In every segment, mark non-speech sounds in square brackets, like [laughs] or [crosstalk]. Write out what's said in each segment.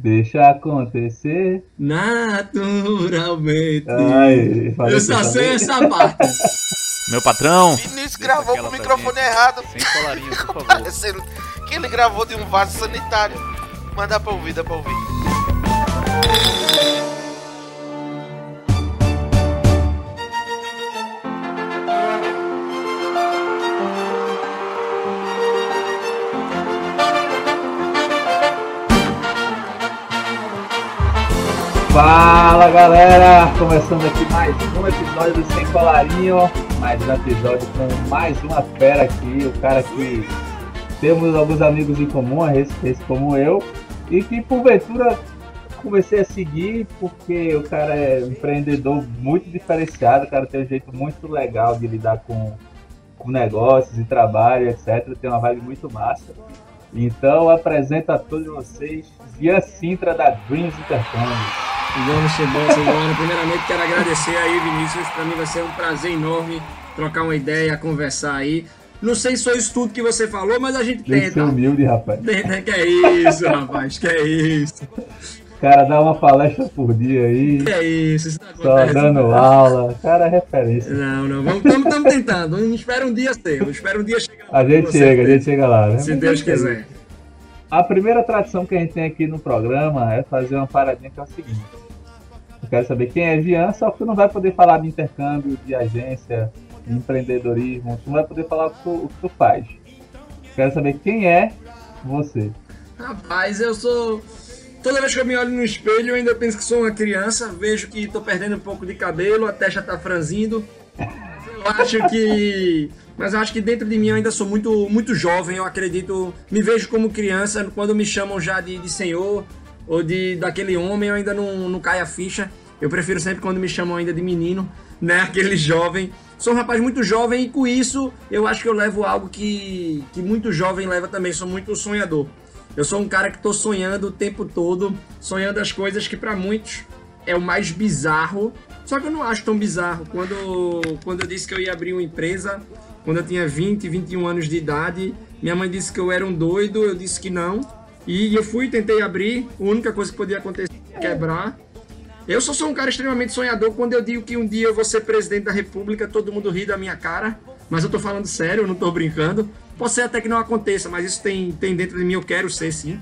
Deixa acontecer. Naturalmente. Ai, Eu só sei também. essa parte. [laughs] Meu patrão. Vinícius gravou com o microfone errado. Sem colarinho, por [laughs] favor. Parecendo que ele gravou de um vaso sanitário. Mas dá pra ouvir, dá pra ouvir. Fala galera, começando aqui mais um episódio do Sem Colarinho, mais um episódio com mais uma fera aqui, o cara que temos alguns amigos em comum, esse, como eu, e que porventura comecei a seguir porque o cara é um empreendedor muito diferenciado, o cara tem um jeito muito legal de lidar com, com negócios e trabalho, etc. Tem uma vibe muito massa. Então apresento a todos vocês Ian Sintra da Dreams Intercâmbio. Vamos embora, embora. Primeiramente, quero agradecer aí, Vinícius. Para mim vai ser um prazer enorme trocar uma ideia, conversar aí. Não sei se foi isso tudo que você falou, mas a gente Tem que ser humilde, rapaz. Tenta, Que é isso, rapaz, que é isso. Cara dá uma palestra por dia aí, Que é isso. isso não só acontece. dando aula. Cara é referência. Não, não, vamos, estamos tentando. Espera um dia ser, espera um dia chegar. A gente chega, a gente chega lá, né? Se Deus quiser. A primeira tradição que a gente tem aqui no programa é fazer uma paradinha que é o seguinte. Eu quero saber quem é Jean, só que tu não vai poder falar de intercâmbio, de agência, de empreendedorismo, tu não vai poder falar o que tu, o que tu faz. Eu quero saber quem é você. Rapaz, eu sou. Toda vez que eu me olho no espelho, eu ainda penso que sou uma criança. Vejo que tô perdendo um pouco de cabelo, a testa tá franzindo. Eu acho que. Mas eu acho que dentro de mim eu ainda sou muito, muito jovem. Eu acredito. Me vejo como criança. Quando me chamam já de, de senhor ou de daquele homem, eu ainda não, não cai a ficha. Eu prefiro sempre quando me chamam ainda de menino, né? [laughs] Aquele jovem. Sou um rapaz muito jovem e com isso eu acho que eu levo algo que, que muito jovem leva também. Sou muito sonhador. Eu sou um cara que tô sonhando o tempo todo, sonhando as coisas que para muitos é o mais bizarro. Só que eu não acho tão bizarro. Quando, quando eu disse que eu ia abrir uma empresa, quando eu tinha 20, 21 anos de idade, minha mãe disse que eu era um doido, eu disse que não. E eu fui, tentei abrir, a única coisa que podia acontecer é quebrar. Eu só sou um cara extremamente sonhador quando eu digo que um dia eu vou ser presidente da república, todo mundo ri da minha cara, mas eu tô falando sério, eu não tô brincando. Pode ser até que não aconteça, mas isso tem, tem dentro de mim, eu quero ser sim.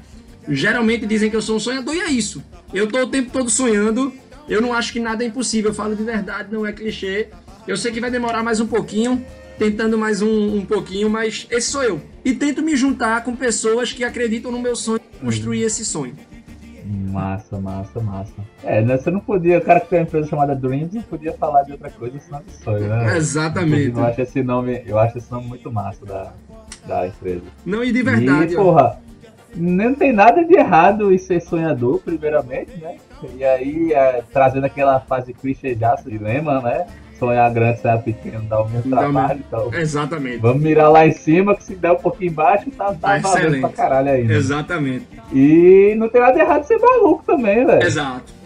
Geralmente dizem que eu sou um sonhador e é isso. Eu tô o tempo todo sonhando, eu não acho que nada é impossível, eu falo de verdade, não é clichê. Eu sei que vai demorar mais um pouquinho, tentando mais um, um pouquinho, mas esse sou eu. E tento me juntar com pessoas que acreditam no meu sonho, construir esse sonho. Massa, massa, massa. É, né, você não podia, o cara que tem uma empresa chamada Dreams não podia falar de outra coisa senão de sonho, né? Exatamente. Eu acho esse nome, eu acho esse nome muito massa da, da empresa. Não, e de verdade, E, porra, não tem nada de errado em ser sonhador, primeiramente, né? E aí, é, trazendo aquela fase clichêjaça de lema, né? Sonhar grande, sonhar pequeno, dá o mesmo trabalho. Então, Exatamente. vamos mirar lá em cima, que se der um pouquinho embaixo, tá, tá Tá valendo excelente. pra caralho ainda. Exatamente. E não tem nada de errado em ser maluco também, velho. Exato.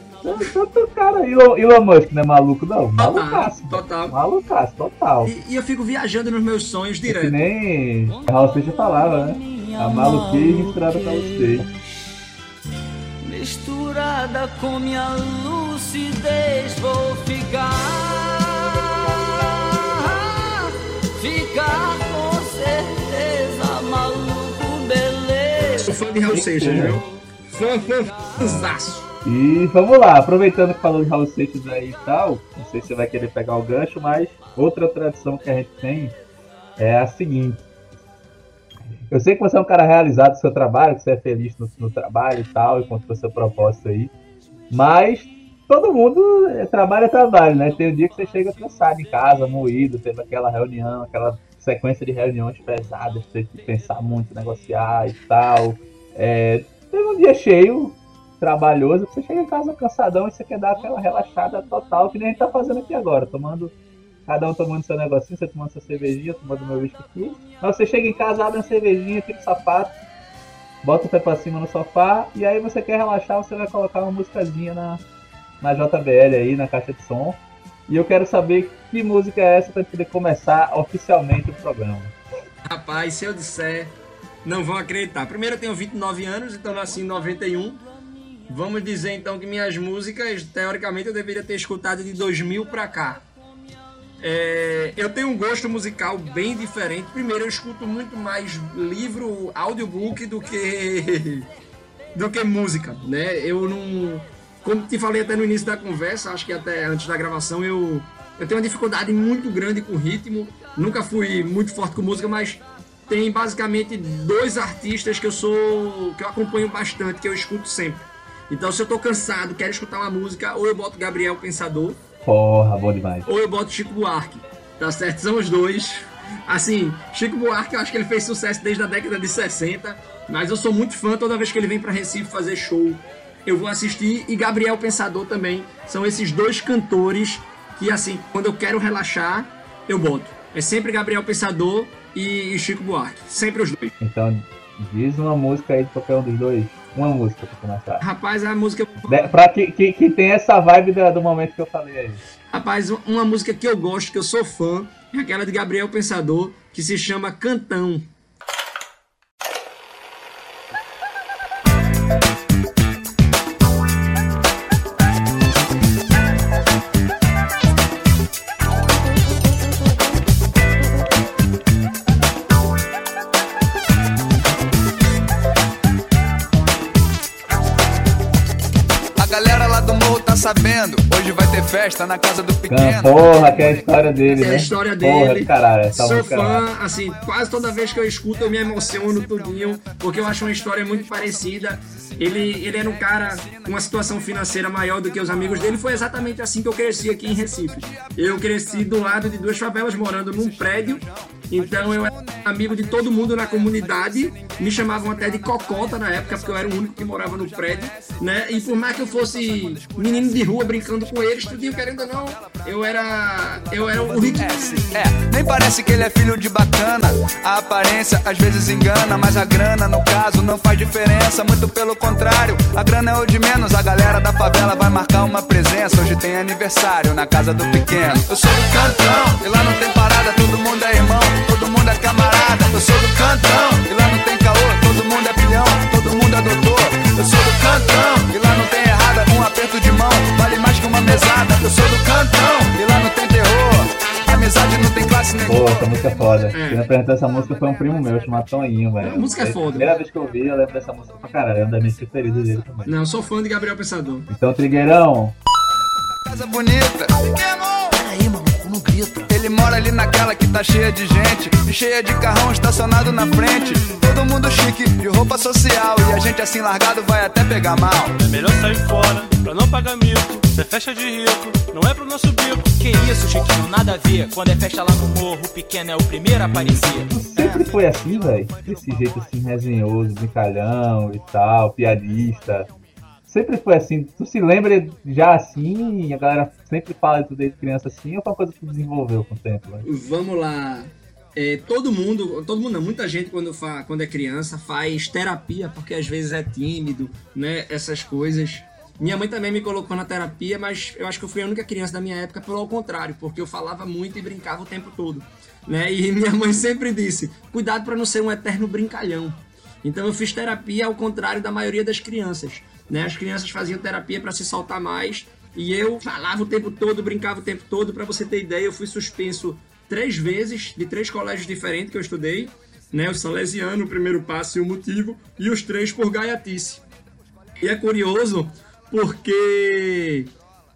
Tanto cara, Elon, Elon Musk não é maluco, não. Malucaço. total. Malucaço, total. E, e eu fico viajando nos meus sonhos Que direto. nem Raul Seixas falava, né? A maluquice misturada com você. Misturada com minha lucidez, vou ficar. Ficar com certeza, maluco, beleza. Sou fã de Raul Seixas, viu? Fã, fã, fãzaço. E vamos lá, aproveitando que falou de Raul Seixas aí e tal, não sei se você vai querer pegar o gancho, mas outra tradição que a gente tem é a seguinte. Eu sei que você é um cara realizado no seu trabalho, que você é feliz no, no trabalho e tal, enquanto o seu propósito aí, mas todo mundo é, trabalho é trabalho, né? Tem um dia que você chega cansado em casa, moído, teve aquela reunião, aquela sequência de reuniões pesadas, tem que pensar muito, negociar e tal. É, teve um dia cheio, trabalhoso, você chega em casa cansadão e você quer dar aquela relaxada total, que nem a gente tá fazendo aqui agora, tomando, cada um tomando seu negocinho, você tomando sua cervejinha, tomando meu whisky aqui. Mas você chega em casa, abre uma cervejinha, tira o sapato, bota o pé pra cima no sofá, e aí você quer relaxar, você vai colocar uma musicazinha na, na JBL aí, na caixa de som. E eu quero saber que música é essa gente poder começar oficialmente o programa. Rapaz, se eu disser, não vão acreditar. Primeiro, eu tenho 29 anos, então nasci em 91. Vamos dizer então que minhas músicas, teoricamente, eu deveria ter escutado de 2000 pra cá. É, eu tenho um gosto musical bem diferente. Primeiro, eu escuto muito mais livro, audiobook do que [laughs] do que música, né? Eu não, como te falei até no início da conversa, acho que até antes da gravação, eu eu tenho uma dificuldade muito grande com ritmo. Nunca fui muito forte com música, mas tem basicamente dois artistas que eu sou que eu acompanho bastante, que eu escuto sempre. Então, se eu tô cansado, quero escutar uma música, ou eu boto Gabriel Pensador, Porra, bom demais. ou eu boto Chico Buarque. Tá certo? São os dois. Assim, Chico Buarque, eu acho que ele fez sucesso desde a década de 60, mas eu sou muito fã toda vez que ele vem pra Recife fazer show. Eu vou assistir e Gabriel Pensador também. São esses dois cantores que, assim, quando eu quero relaxar, eu boto. É sempre Gabriel Pensador e Chico Buarque. Sempre os dois. Então, diz uma música aí de qualquer um dos dois. Uma música pra começar. Rapaz, a música. De- Pra que, que, que tem essa vibe da- do momento que eu falei aí. Rapaz, uma música que eu gosto, que eu sou fã, é aquela de Gabriel Pensador, que se chama Cantão. Galera lá do morro tá sabendo. Hoje vai ter festa na casa do pequeno. Porra, que é a história dele, É né? a história Porra, dele. caralho, essa Sou música. é fã, assim, quase toda vez que eu escuto eu me emociono tudinho, porque eu acho uma história muito parecida. Ele, ele era um cara com uma situação financeira maior do que os amigos dele. Foi exatamente assim que eu cresci aqui em Recife. Eu cresci do lado de duas favelas, morando num prédio. Então eu era amigo de todo mundo na comunidade. Me chamavam até de cocota na época, porque eu era o único que morava no prédio, né? E por mais que eu fosse menino de rua brincando com eles, tudinho querendo ou não, eu era. Eu era o rico. É, nem parece que ele é filho de bacana. A aparência às vezes engana, mas a grana, no caso, não faz diferença. Muito pelo contrário, a grana é o de menos. A galera da favela vai marcar uma presença. Hoje tem aniversário na casa do pequeno. Eu sou do cantão, e lá não tem parada, todo mundo é irmão, todo mundo é camarada. Eu sou do cantão, e lá não tem caô, todo mundo é pilhão, todo mundo é doutor. Eu sou do cantão, e lá não tem errada, um aperto de mão vale mais que uma mesada. Eu sou do cantão, e lá não tem terror. Amizade não tem classe nem Pô, essa música é foda. Quem me apresentou essa música foi um primo meu, chamado Toninho, velho. A música é A foda. primeira vez que eu vi, eu lembro dessa música pra caralho. É uma das minhas preferidas dele também. Não, eu sou fã de Gabriel Pensador. Então, Trigueirão, casa bonita. Maluco, não grita. Ele mora ali naquela que tá cheia de gente, e cheia de carrão estacionado na frente. Todo mundo chique, de roupa social, e a gente assim largado vai até pegar mal. É melhor sair fora, pra não pagar mico. Cê festa de rico, não é pro nosso bico. Que isso, Chiquinho, nada a ver. Quando é festa lá no morro, o pequeno é o primeiro a aparecer. sempre foi assim, velho. Desse jeito assim, resenhoso, brincalhão e tal, piadista. Sempre foi assim. Tu se lembra já assim, a galera sempre fala tu desde criança assim, ou foi uma coisa que tu desenvolveu com o tempo, velho? Vamos lá. É, todo mundo, todo mundo não, muita gente quando, fa, quando é criança faz terapia porque às vezes é tímido, né? Essas coisas. Minha mãe também me colocou na terapia, mas eu acho que eu fui a única criança da minha época pelo contrário, porque eu falava muito e brincava o tempo todo, né? E [laughs] minha mãe sempre disse: cuidado para não ser um eterno brincalhão. Então eu fiz terapia ao contrário da maioria das crianças, né? As crianças faziam terapia para se soltar mais e eu falava o tempo todo, brincava o tempo todo. Para você ter ideia, eu fui suspenso três vezes de três colégios diferentes que eu estudei, né? O Salesiano, o primeiro passo e o motivo, e os três por gaiatice. E é curioso porque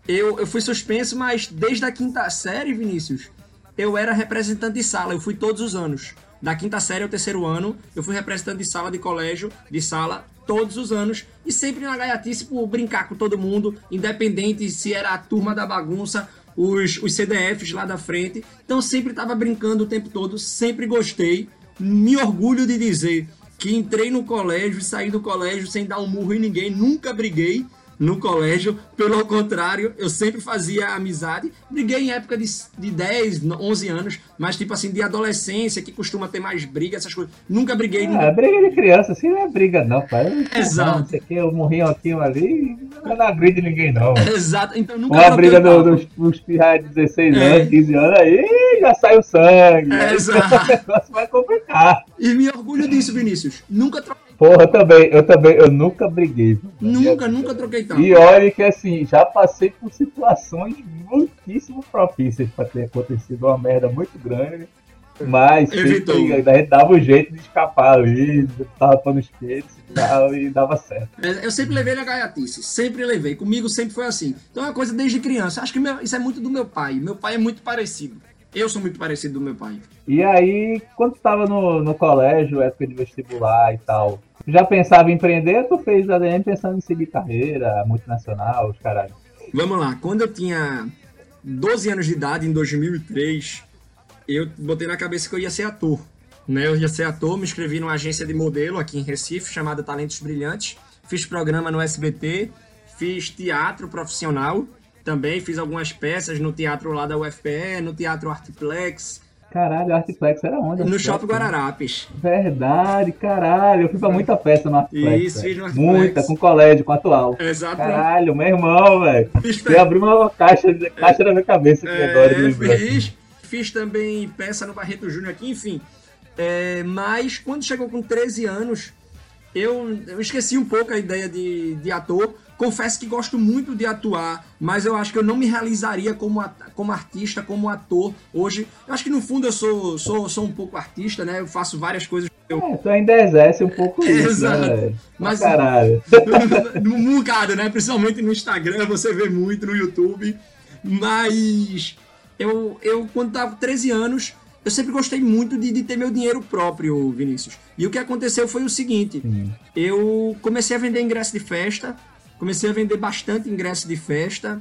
eu, eu fui suspenso, mas desde a quinta série, Vinícius, eu era representante de sala, eu fui todos os anos. Da quinta série ao terceiro ano, eu fui representante de sala de colégio, de sala, todos os anos. E sempre na gaiatice por brincar com todo mundo, independente se era a turma da bagunça, os, os CDFs lá da frente. Então sempre estava brincando o tempo todo, sempre gostei. Me orgulho de dizer que entrei no colégio e saí do colégio sem dar um murro em ninguém, nunca briguei no colégio, pelo contrário, eu sempre fazia amizade. Briguei em época de, de 10, 11 anos, mas tipo assim, de adolescência, que costuma ter mais briga, essas coisas. Nunca briguei. É, briga de criança, assim não é briga não, pai. Exato. Não que, eu morri aqui, ali, não é briga de ninguém não. [laughs] Exato, então nunca Uma briga do- dos, dos pirra de 16 É. anos, 15 anos, aí já sai o sangue. É, exato. [laughs] O negócio vai complicar. E me orgulho disso, Vinícius. Nunca Porra, eu também, eu também, eu nunca briguei. Nunca, nunca troquei tanto. E olha que assim, já passei por situações muitíssimo propícias pra ter acontecido uma merda muito grande. Mas Evitou. sempre, a gente dava um jeito de escapar ali, tava os peitos e tal, e dava certo. É, Eu sempre levei na gaiatice, sempre levei. Comigo sempre foi assim. Então é uma coisa desde criança. Acho que meu- isso é muito do meu pai. Meu pai é muito parecido. Eu sou muito parecido do meu pai. E aí, quando tu tava no, no colégio, época de vestibular e tal, já pensava em empreender ou tu fez ADM pensando em seguir carreira, multinacional, os caralho? Vamos lá, quando eu tinha 12 anos de idade, em 2003, eu botei na cabeça que eu ia ser ator. Né? Eu ia ser ator, me inscrevi numa agência de modelo aqui em Recife, chamada Talentos Brilhantes. Fiz programa no SBT, fiz teatro profissional, também fiz algumas peças no teatro lá da UFPE, no Teatro Artiplex, Caralho, Artiplex era onde? no? Shopping Guararapes. Verdade, caralho. Eu fui pra muita festa no Artiplex. Isso, fiz no Artiplex. Muita, com colégio, com atual. Exato. Caralho, meu irmão, velho. Você abriu uma caixa, caixa na minha cabeça aqui agora. de É, fiz, fiz também peça no Barreto Júnior aqui, enfim. É, mas quando chegou com 13 anos, eu, eu esqueci um pouco a ideia de, de ator. Confesso que gosto muito de atuar, mas eu acho que eu não me realizaria como, como artista, como ator hoje. Eu acho que no fundo eu sou, sou, sou um pouco artista, né? Eu faço várias coisas. Eu, É, tu ainda exerce um pouco [laughs] isso, Exato. né? Mas- Caralho. [laughs] um bocado, né? Principalmente no Instagram, você vê muito no YouTube. Mas eu, eu quando tava com 13 anos, eu sempre gostei muito de, de ter meu dinheiro próprio, Vinícius. E o que aconteceu foi o seguinte: eu comecei a vender ingresso de festa, comecei a vender bastante ingresso de festa.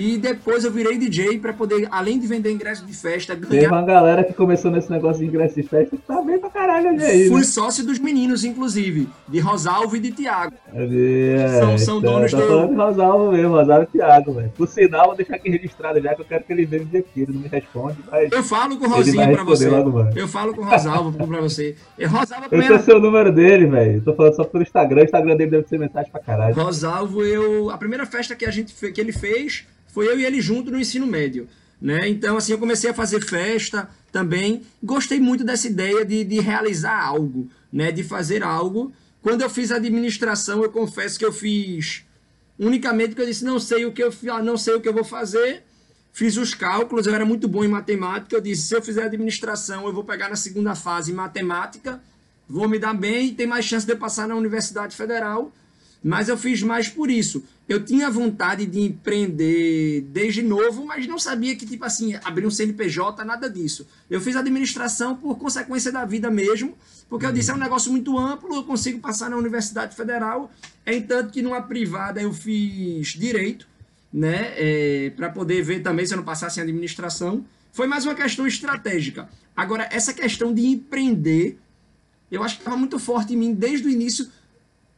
E depois eu virei DJ pra poder, além de vender ingresso de festa, ganhar. uma galera que começou nesse negócio de ingresso de festa que tá bem pra caralho ali aí, Fui né? sócio dos meninos, inclusive, de Rosalvo e de Tiago. É, São- são então, donos do- falando de Rosalvo mesmo, Rosalvo e Thiago, velho. Por sinal, vou deixar aqui registrado já que eu quero que ele veja um dia aqui. Ele não me responde, mas Eu falo com o Rosinho pra você. Eu falo com o Rosalvo pra você. E Rosalvo, eu sei primeira... o seu número dele, velho. Tô falando só pelo Instagram. O Instagram dele deve ser mensagem pra caralho. Rosalvo, eu... A primeira festa que, a gente fe... que ele fez foi eu e ele junto no ensino médio. Né? Então, assim, eu comecei a fazer festa também. Gostei muito dessa ideia de, de realizar algo, né? De fazer algo. Quando eu fiz administração, eu confesso que eu fiz unicamente porque eu disse, não sei o que eu, não sei o que eu vou fazer. Fiz os cálculos, eu era muito bom em matemática. Eu disse, se eu fizer administração, eu vou pegar na segunda fase em matemática, vou me dar bem e tem mais chance de eu passar na Universidade Federal. Mas eu fiz mais por isso. Eu tinha vontade de empreender desde novo, mas não sabia que, tipo assim, abrir um CNPJ, nada disso. Eu fiz administração por consequência da vida mesmo, porque eu disse, é um negócio muito amplo, eu consigo passar na Universidade Federal. Entanto que numa privada eu fiz direito, né, para poder ver também se eu não passasse em administração. Foi mais uma questão estratégica. Agora, essa questão de empreender, eu acho que estava muito forte em mim desde o início,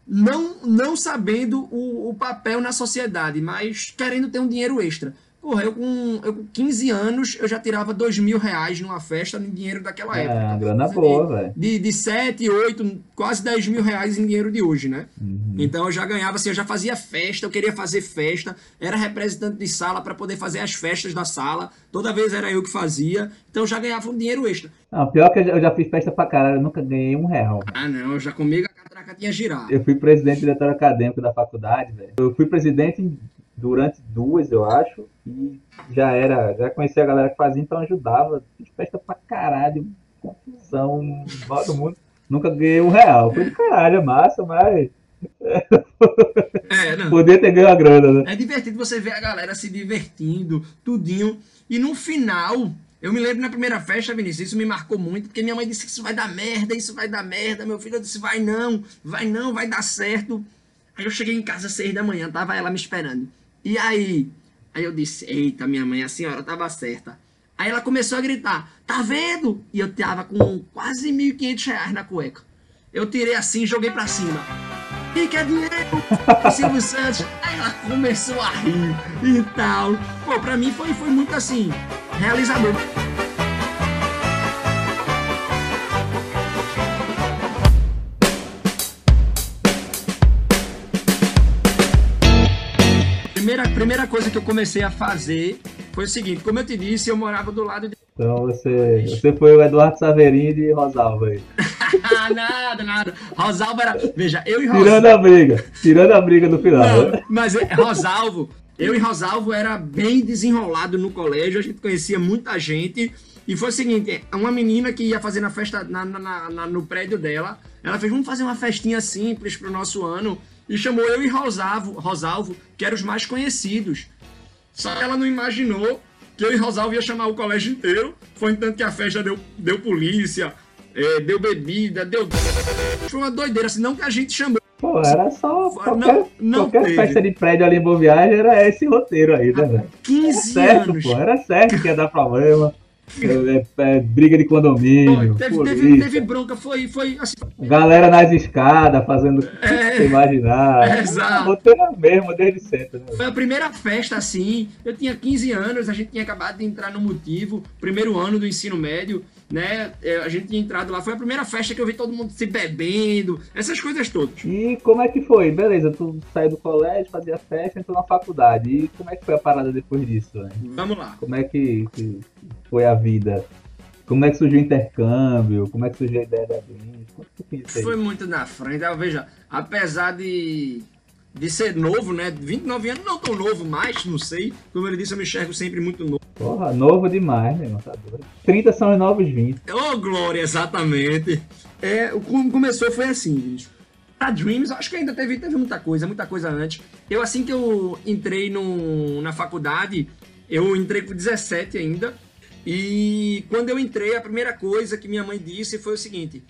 não, não sabendo o, o papel na sociedade, mas querendo ter um dinheiro extra. Porra, eu com, eu com 15 anos, eu já tirava 2 mil reais numa festa em dinheiro daquela É, época. uma grana boa, de- velho. De, de 7, 8, quase 10 mil reais em dinheiro de hoje, né? Uhum. Então eu já ganhava, assim, eu já fazia festa, eu queria fazer festa, era representante de sala para poder fazer as festas da sala, toda vez era eu que fazia, então eu já ganhava um dinheiro extra. Não, pior que eu já, eu já fiz festa pra caralho. Eu nunca ganhei um real. Ah, não, já comigo a catraca tinha girado. Eu fui presidente diretor acadêmico da faculdade, velho. Eu fui presidente durante duas, eu acho, e já era, já conhecia a galera que fazia, então ajudava. Fiz festa pra caralho, confusão, todo mundo. Nunca ganhei um real. Foi de caralho, é massa, mas [laughs] É, não. podia ter ganho a grana, né? É divertido você ver a galera se divertindo, tudinho. E no final, eu me lembro na primeira festa, Vinícius, isso me marcou muito, porque minha mãe disse que isso vai dar merda, isso vai dar merda. Meu filho disse, vai não, vai não, vai dar certo. Aí eu cheguei em casa às seis da manhã, tava ela me esperando. E aí? Aí eu disse, eita, minha mãe, a senhora tava certa. Aí ela começou a gritar, tá vendo? E eu tava com quase 1.500 reais na cueca. Eu tirei assim e joguei pra cima. E quer dinheiro? O Silvio Santos. Aí ela começou a rir e tal. Pô, pra mim foi, foi muito assim, realizador. Primeira, primeira coisa que eu comecei a fazer foi o seguinte: como eu te disse, eu morava do lado de. Então você, você foi o Eduardo Saverini de Rosalva aí. [laughs] nada, nada. Rosalvo era. Veja, eu e Tirando Rosalvo. a briga. Tirando a briga no final. Não, mas é, Rosalvo, eu e Rosalvo era bem desenrolado no colégio, a gente conhecia muita gente. E foi o seguinte: uma menina que ia fazer na festa na- na- na- no prédio dela, ela fez, vamos fazer uma festinha simples pro nosso ano. E chamou eu e Rosalvo, Rosalvo, que eram os mais conhecidos. Só que ela não imaginou que eu e Rosalvo ia chamar o colégio inteiro. Foi entanto que a festa deu, deu polícia, eh, deu bebida, deu. Foi uma doideira, assim, não que a gente chamou. Pô, era só. Não, Qualquer, não qualquer teve. festa de prédio ali em Boa Viagem era esse roteiro aí, né, velho? Era 15 certo, anos. pô. Era certo que ia dar problema. É, é, é, briga de condomínio. Teve, polícia, teve, teve bronca, foi, foi assim. Galera nas escadas fazendo o que É. você imaginar. É, [laughs] exato. Roteiro mesmo, desde sempre, né? Foi a primeira festa assim. Eu tinha 15 anos, a gente tinha acabado de entrar no motivo, primeiro ano do ensino médio, né? É, A gente tinha entrado lá. Foi a primeira festa que eu vi todo mundo se bebendo, essas coisas todas. E como é que foi? Beleza, tu saiu do colégio, fazia festa, entrou na faculdade. E como é que foi a parada depois disso, velho? Vamos lá. Como é que, que foi a vida? Como é que surgiu o intercâmbio? Como é que surgiu a ideia da gente? Aí. Foi muito na frente. Ah, Veja, apesar de, de ser novo, né? 29 anos, não tão novo mais, não sei. Como ele disse, eu me enxergo sempre muito novo. Porra, novo demais, meu irmão, tá doido. 30 são os novos 20. Ô, Glória, exatamente. É, o como começou foi assim, gente. A Dreams, acho que ainda teve, teve muita coisa, muita coisa antes. Eu, assim que eu entrei no, na faculdade, eu entrei com 17 ainda. E quando eu entrei, a primeira coisa que minha mãe disse foi o seguinte: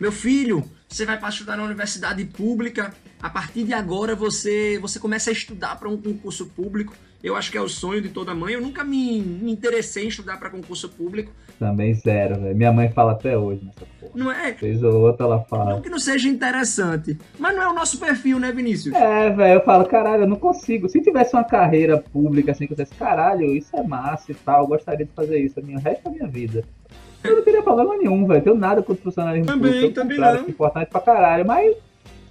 Meu filho, você vai para estudar na universidade pública. A partir de agora você, você começa a estudar para um concurso público. Eu acho que é o sonho de toda mãe. Eu nunca me, me interessei em estudar para concurso público. Também zero, velho. Minha mãe fala até hoje nessa porra. Não é? Vez ou outra ela Não fala. que não seja interessante, mas não é o nosso perfil, né, Vinícius? É, velho, eu falo, caralho, eu não consigo. Se tivesse uma carreira pública assim, que eu dissesse, caralho, isso é massa e tal, eu gostaria de fazer isso o resto da minha vida. Eu não teria problema nenhum, velho. Tenho nada contra o funcionalismo Também, público. também contrário, não. importante pra caralho, mas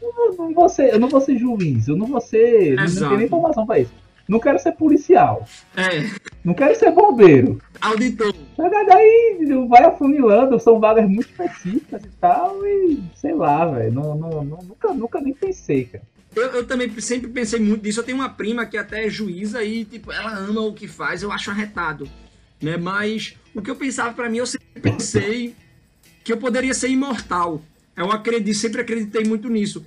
eu não, não vou ser, eu não vou ser juiz, eu não vou ser. Não, não Exato. tenho nem informação pra isso. Não quero ser policial, É, não quero ser bombeiro. auditor. Daí vai afunilando, são vagas muito específicas e tal, e sei lá, velho. Não, não, não- nunca, nunca nem pensei, cara. Eu, eu também sempre pensei muito nisso. Eu tenho uma prima que até é juíza e, tipo, ela ama o que faz, eu acho arretado. Né? Mas o que eu pensava pra mim, eu sempre pensei que eu poderia ser imortal. Eu acredito, sempre acreditei muito nisso.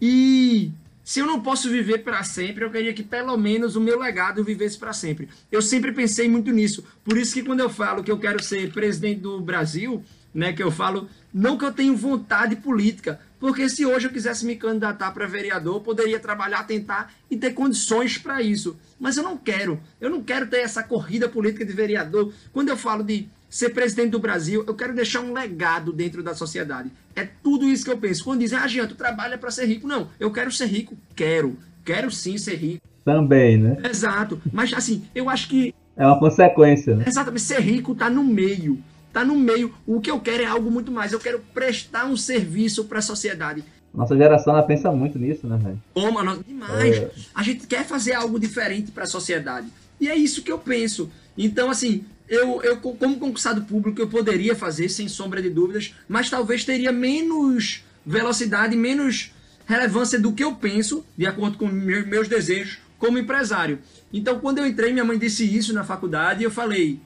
E se eu não posso viver para sempre, eu queria que pelo menos o meu legado vivesse para sempre. Eu sempre pensei muito nisso. Por isso que quando eu falo que eu quero ser presidente do Brasil, né, que eu falo não que eu tenho vontade política, porque se hoje eu quisesse me candidatar para vereador, eu poderia trabalhar, tentar e ter condições para isso. Mas eu não quero. Eu não quero ter essa corrida política de vereador. Quando eu falo de ser presidente do Brasil, eu quero deixar um legado dentro da sociedade. É tudo isso que eu penso. Quando dizem, ah, Jean, tu trabalha para ser rico. Não, eu quero ser rico. Quero. Quero sim ser rico. Também, né? Exato. Mas assim, eu acho que É uma consequência, né? exatamente ser rico tá no meio. Tá no meio. O que eu quero é algo muito mais. Eu quero prestar um serviço para a sociedade. Nossa geração ela pensa muito nisso, né, velho? Ô, mano, demais. É. A gente quer fazer algo diferente para a sociedade. E é isso que eu penso. Então, assim, eu, eu co- como concursado público, eu poderia fazer, sem sombra de dúvidas, mas talvez teria menos velocidade, menos relevância do que eu penso, de acordo com me- meus desejos, como empresário. Então, quando eu entrei, minha mãe disse isso na faculdade, e eu falei: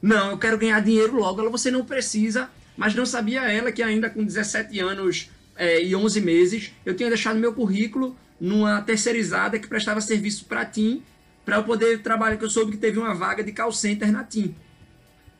não, eu quero ganhar dinheiro logo. Ela, você não precisa. Mas não sabia ela que ainda com 17 anos é, e 11 meses, eu tinha deixado meu currículo numa terceirizada que prestava serviço para TIM, para eu poder trabalhar, que eu soube que teve uma vaga de call center na TIM.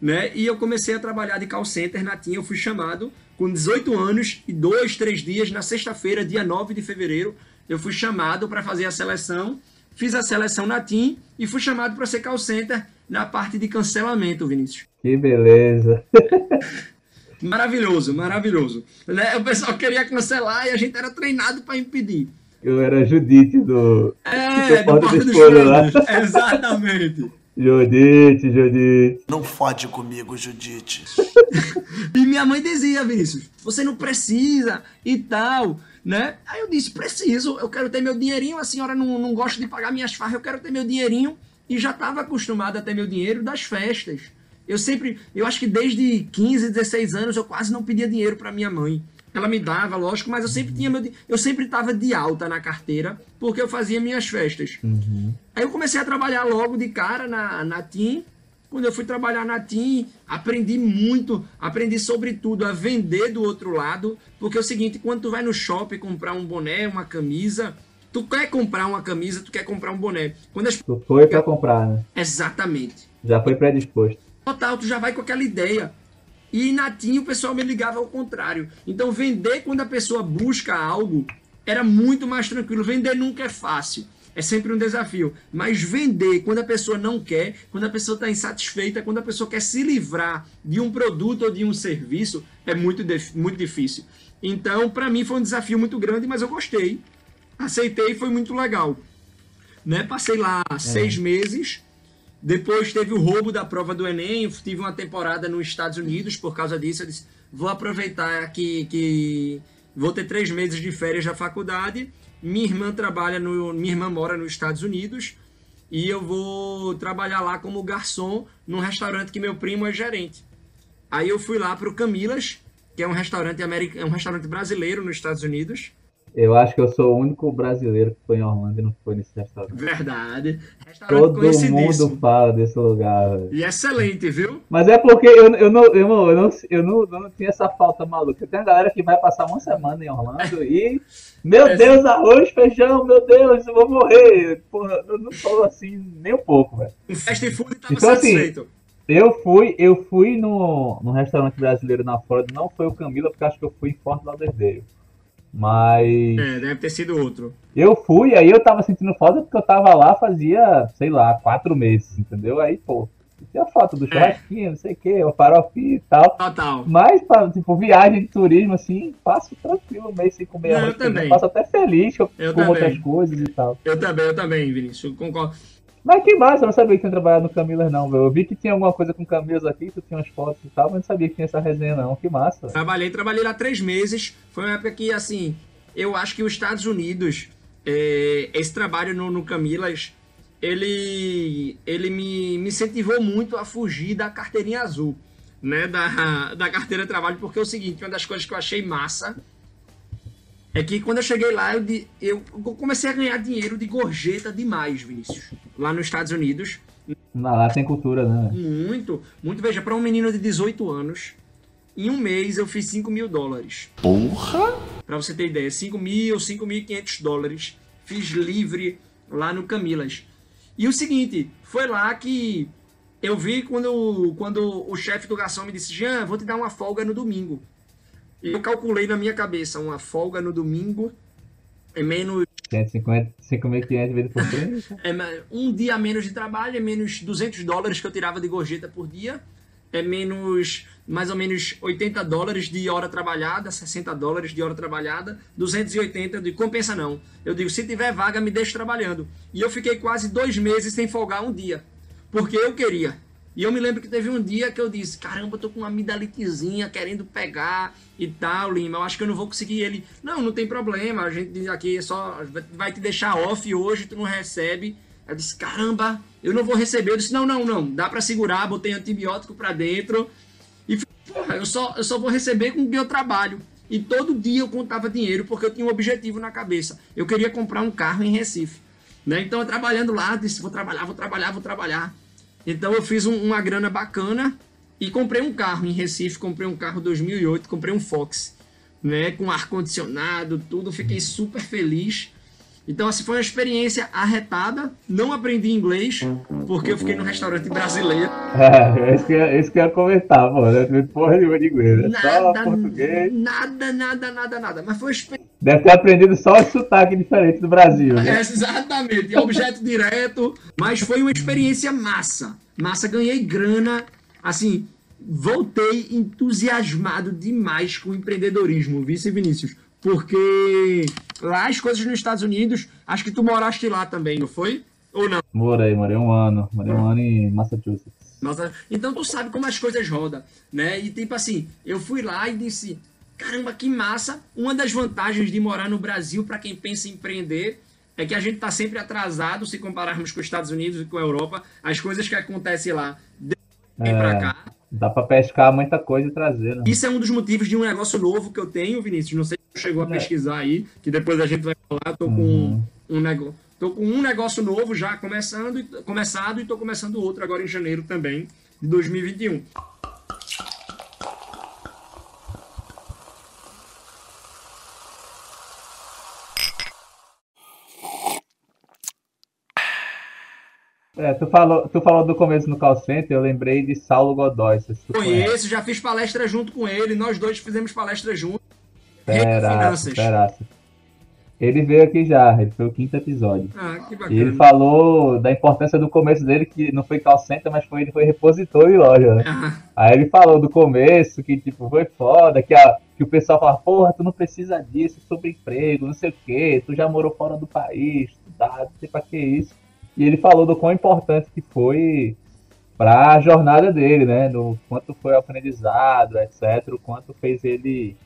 Né? E eu comecei a trabalhar de call center na TIM, eu fui chamado com 18 anos e dois, três dias, na sexta-feira, dia 9 de fevereiro, eu fui chamado para fazer a seleção, fiz a seleção na TIM e fui chamado para ser call center na parte de cancelamento, Vinícius. Que beleza. [laughs] Maravilhoso, maravilhoso. Né? O pessoal queria cancelar e a gente era treinado para impedir. Eu era Judite do. É, do do Porta Porta dos. Fundos. [laughs] Exatamente. Judite, Judite. Não fode comigo, Judite. [laughs] E minha mãe dizia, Vinícius, você não precisa e tal, né? Aí eu disse, preciso, eu quero ter meu dinheirinho, a senhora não, não gosta de pagar minhas farras, eu quero ter meu dinheirinho. E já estava acostumado a ter meu dinheiro das festas. Eu sempre, eu acho que desde 15, 16 anos eu quase não pedia dinheiro para minha mãe. Ela me dava, lógico, mas eu sempre tinha meu, eu sempre estava de alta na carteira porque eu fazia minhas festas. Aí eu comecei a trabalhar logo de cara na, na TIM. Quando eu fui trabalhar na TIM, aprendi muito, aprendi sobretudo a vender do outro lado, porque é o seguinte, quando tu vai no shopping comprar um boné, uma camisa, tu quer comprar uma camisa, tu quer comprar um boné. Quando as Tu foi pra comprar, né? Exatamente. Já foi predisposto. Total, tu já vai com aquela ideia. E na TIM o pessoal me ligava ao contrário. Então vender quando a pessoa busca algo era muito mais tranquilo. Vender nunca é fácil. É sempre um desafio. Mas vender quando a pessoa não quer, quando a pessoa está insatisfeita, quando a pessoa quer se livrar de um produto ou de um serviço, é muito, muito difícil. Então, para mim, foi um desafio muito grande, mas eu gostei. Aceitei e foi muito legal. Né? Passei lá seis meses. Depois teve o roubo da prova do Enem. Eu tive uma temporada nos Estados Unidos por causa disso. Eu disse: vou aproveitar que, que vou ter três meses de férias da faculdade. Minha irmã trabalha no. Minha irmã mora nos Estados Unidos. E eu vou trabalhar lá como garçom num restaurante que meu primo é gerente. Aí eu fui lá pro Camilas, que é um restaurante americano, é um restaurante brasileiro nos Estados Unidos. Eu acho que eu sou o único brasileiro que foi em Orlando e não foi nesse restaurante. Verdade. Restaurante Todo mundo fala desse lugar, velho. E excelente, viu? Mas é porque eu, eu, não, eu, não, eu, não, eu não, eu não tinha essa falta maluca. Tem uma galera que vai passar uma semana em Orlando [laughs] e. Meu É. Deus, arroz, feijão, meu Deus, eu vou morrer. Porra, eu não sou assim nem um pouco, velho. Um fast food tava Então, assim, satisfeito. Eu fui, eu fui no, no restaurante brasileiro na Flórida, não foi o Camila, porque acho que eu fui em Fort Lauderdale. Mas É, deve ter sido outro. eu fui, aí eu tava sentindo falta porque eu tava lá fazia, sei lá, quatro meses, entendeu? Aí, pô, tinha foto É. do churrasquinho, não sei o que, o farofinho e tal. Total. Mas, pra, tipo, viagem de turismo, assim, passo tranquilo um mês sem comer Não, arroz, eu também. Passo até feliz eu, Eu também. outras coisas e tal. Eu também, eu também, Vinícius. Concordo. Mas que massa, eu não sabia que tinha trabalhado no Camilas não, velho. Eu vi que tinha alguma coisa com Camilas aqui, tu tinha umas fotos e tal, mas não sabia que tinha essa resenha não. Que massa. Trabalhei, trabalhei lá três meses. Foi uma época que, assim, eu acho que os Estados Unidos, é, esse trabalho no, no Camilas, ele, ele me, me incentivou muito a fugir da carteirinha azul, né? Da, da carteira de trabalho, porque é o seguinte, uma das coisas que eu achei massa é que quando eu cheguei lá, eu, de- eu comecei a ganhar dinheiro de gorjeta demais, Vinícius. Lá nos Estados Unidos. Lá, lá tem cultura, né? Muito, muito. Veja, para um menino de 18 anos, em um mês eu fiz 5 mil dólares. Porra! Pra você ter ideia, 5 mil, 5.500 dólares. Fiz livre lá no Camilas. E o seguinte, foi lá que eu vi quando, quando o chefe do garçom me disse: Jean, vou te dar uma folga no domingo. E eu calculei na minha cabeça: uma folga no domingo é menos 150, 5.500 vezes por 30. é um dia menos de trabalho, é menos 200 dólares que eu tirava de gorjeta por dia, é menos mais ou menos 80 dólares de hora trabalhada, 60 dólares de hora trabalhada, 280 de compensa não. Eu digo, se tiver vaga, me deixe trabalhando. E eu fiquei quase dois meses sem folgar um dia, porque eu queria. E eu me lembro que teve um dia que eu disse, caramba, eu tô com uma amidalitezinha querendo pegar e tal, Lima, eu acho que eu não vou conseguir ele. Não, não tem problema, a gente aqui é só vai te deixar off hoje, tu não recebe. Eu disse, caramba, eu não vou receber. Eu disse, não, não, não, dá pra segurar, botei antibiótico pra dentro. E, porra, eu só, eu só vou receber com o que eu trabalho. E todo dia eu contava dinheiro porque eu tinha um objetivo na cabeça. Eu queria comprar um carro em Recife. Né? Então, eu trabalhando lá, disse, vou trabalhar, vou trabalhar, vou trabalhar. Então, eu fiz um- uma grana bacana e comprei um carro em Recife. Comprei um carro 2008, comprei um Fox. Né? Com ar-condicionado, tudo. Fiquei super feliz. Então, assim, foi uma experiência arretada. Não aprendi inglês, porque eu fiquei num restaurante brasileiro. [laughs] É, esse que, é- esse que eu ia comentar, pô. Não tem porra nenhuma de inglês, é só Nada, português. nada, nada, nada, nada. Mas foi uma experiência. Deve ter aprendido só o sotaque diferente do Brasil, né? [laughs] Exatamente, é objeto direto. Mas foi uma experiência massa. Massa, ganhei grana. Assim, voltei entusiasmado demais com o empreendedorismo, vice Vinícius. Porque lá as coisas nos Estados Unidos, acho que tu moraste lá também, não foi? Ou não? Morei, morei um ano. Morei um ano em Massachusetts. Nossa, então tu sabe como as coisas rodam, né? E tipo assim, eu fui lá e disse, caramba, que massa. Uma das vantagens de morar no Brasil para quem pensa em empreender é que a gente tá sempre atrasado se compararmos com os Estados Unidos e com a Europa. As coisas que acontecem lá vem É. pra cá. Dá pra pescar muita coisa e trazer, né? Isso é um dos motivos de um negócio novo que eu tenho, Vinícius. Não sei se você chegou a É. pesquisar aí, que depois a gente vai falar. Tô com Uhum. um negócio. Tô com um negócio novo já começando, começado e tô começando outro agora em janeiro também, de 2021. É, tu falou, tu falou do começo no call center, eu lembrei de Saulo Godoy. Se. Conheço, já fiz palestra junto com ele, nós dois fizemos palestra junto. Finanças. peraça. Ele veio aqui já, ele foi o quinto episódio. Ah, que E bacana. ele falou da importância do começo dele, que não foi call center, mas foi, ele foi repositor de loja, né? Ah, Aí ele falou do começo, que tipo, foi foda, que, a, que o pessoal fala, porra, tu não precisa disso, sobre emprego, não sei o que, tu já morou fora do país, estudado, não sei pra que isso. E ele falou do quão importante que foi pra jornada dele, né? Do quanto foi aprendizado, etc. O quanto fez ele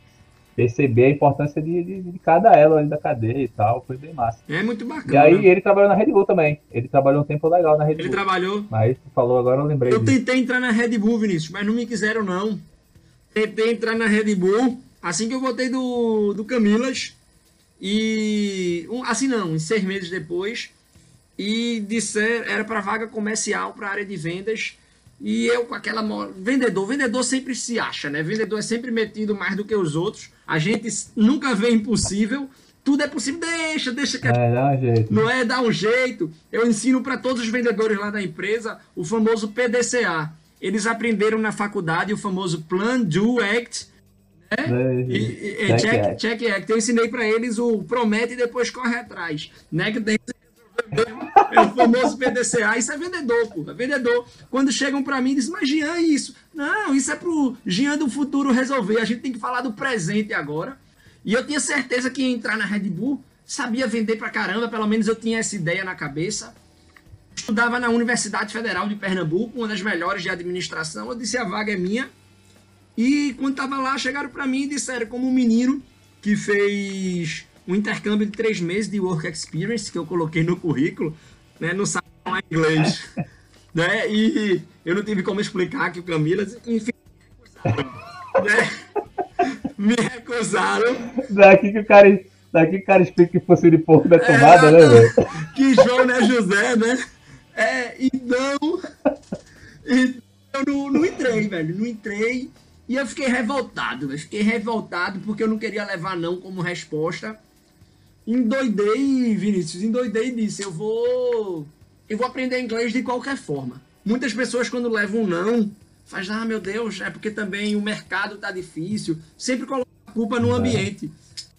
perceber a importância de, de, de cada elo ali da cadeia e tal. Foi bem massa. é muito E bacana. aí ele trabalhou na Red Bull também. Ele trabalhou um tempo legal na Red Ele Bull. trabalhou. Mas falou agora, eu lembrei Eu disso. tentei entrar na Red Bull, Vinícius, mas não me quiseram, não. Tentei entrar na Red Bull assim que eu voltei do, do Camilas. E. um- assim não, uns seis meses depois. E disser, era para vaga comercial, para área de vendas. E eu com aquela. Vendedor, vendedor sempre se acha, né? Vendedor é sempre metido mais do que os outros. A gente nunca vê impossível. Tudo é possível. Deixa, deixa que É, dá um jeito. não é dar um jeito. Eu ensino para todos os vendedores lá da empresa o famoso PDCA. Eles aprenderam na faculdade o famoso Plan, Do, Act. Né? E, e- e Check check, act. check Act. Eu ensinei para eles o promete e depois corre atrás. Né? Que tem é o famoso PDCA. Isso é vendedor, pô. É vendedor. Quando chegam para mim, dizem, mas Jean, isso. Não, isso é pro Jean do futuro resolver. A gente tem que falar do presente agora. E eu tinha certeza que ia entrar na Red Bull, sabia vender pra caramba, pelo menos eu tinha essa ideia na cabeça. Estudava na Universidade Federal de Pernambuco, uma das melhores de administração. Eu disse: a vaga é minha. E quando tava lá, chegaram para mim e disseram, como um menino que fez um intercâmbio de três meses de work experience, que eu coloquei no currículo, né? Não sabe falar inglês. [laughs] né? E eu não tive como explicar que o Camila, enfim, [laughs] né? me recusaram. Daqui que o cara, daqui que o cara explica que fosse de porco da tomada, É, né, velho? que João não é José, né? É, então. então eu não, não entrei, velho. Não entrei. E eu fiquei revoltado, velho. Fiquei revoltado porque eu não queria levar não como resposta. Endoidei, Vinícius, endoidei e disse: eu vou. Eu vou aprender inglês de qualquer forma. Muitas pessoas, quando levam um não, faz, ah, meu Deus, é porque também o mercado tá difícil. Sempre coloca a culpa no ambiente.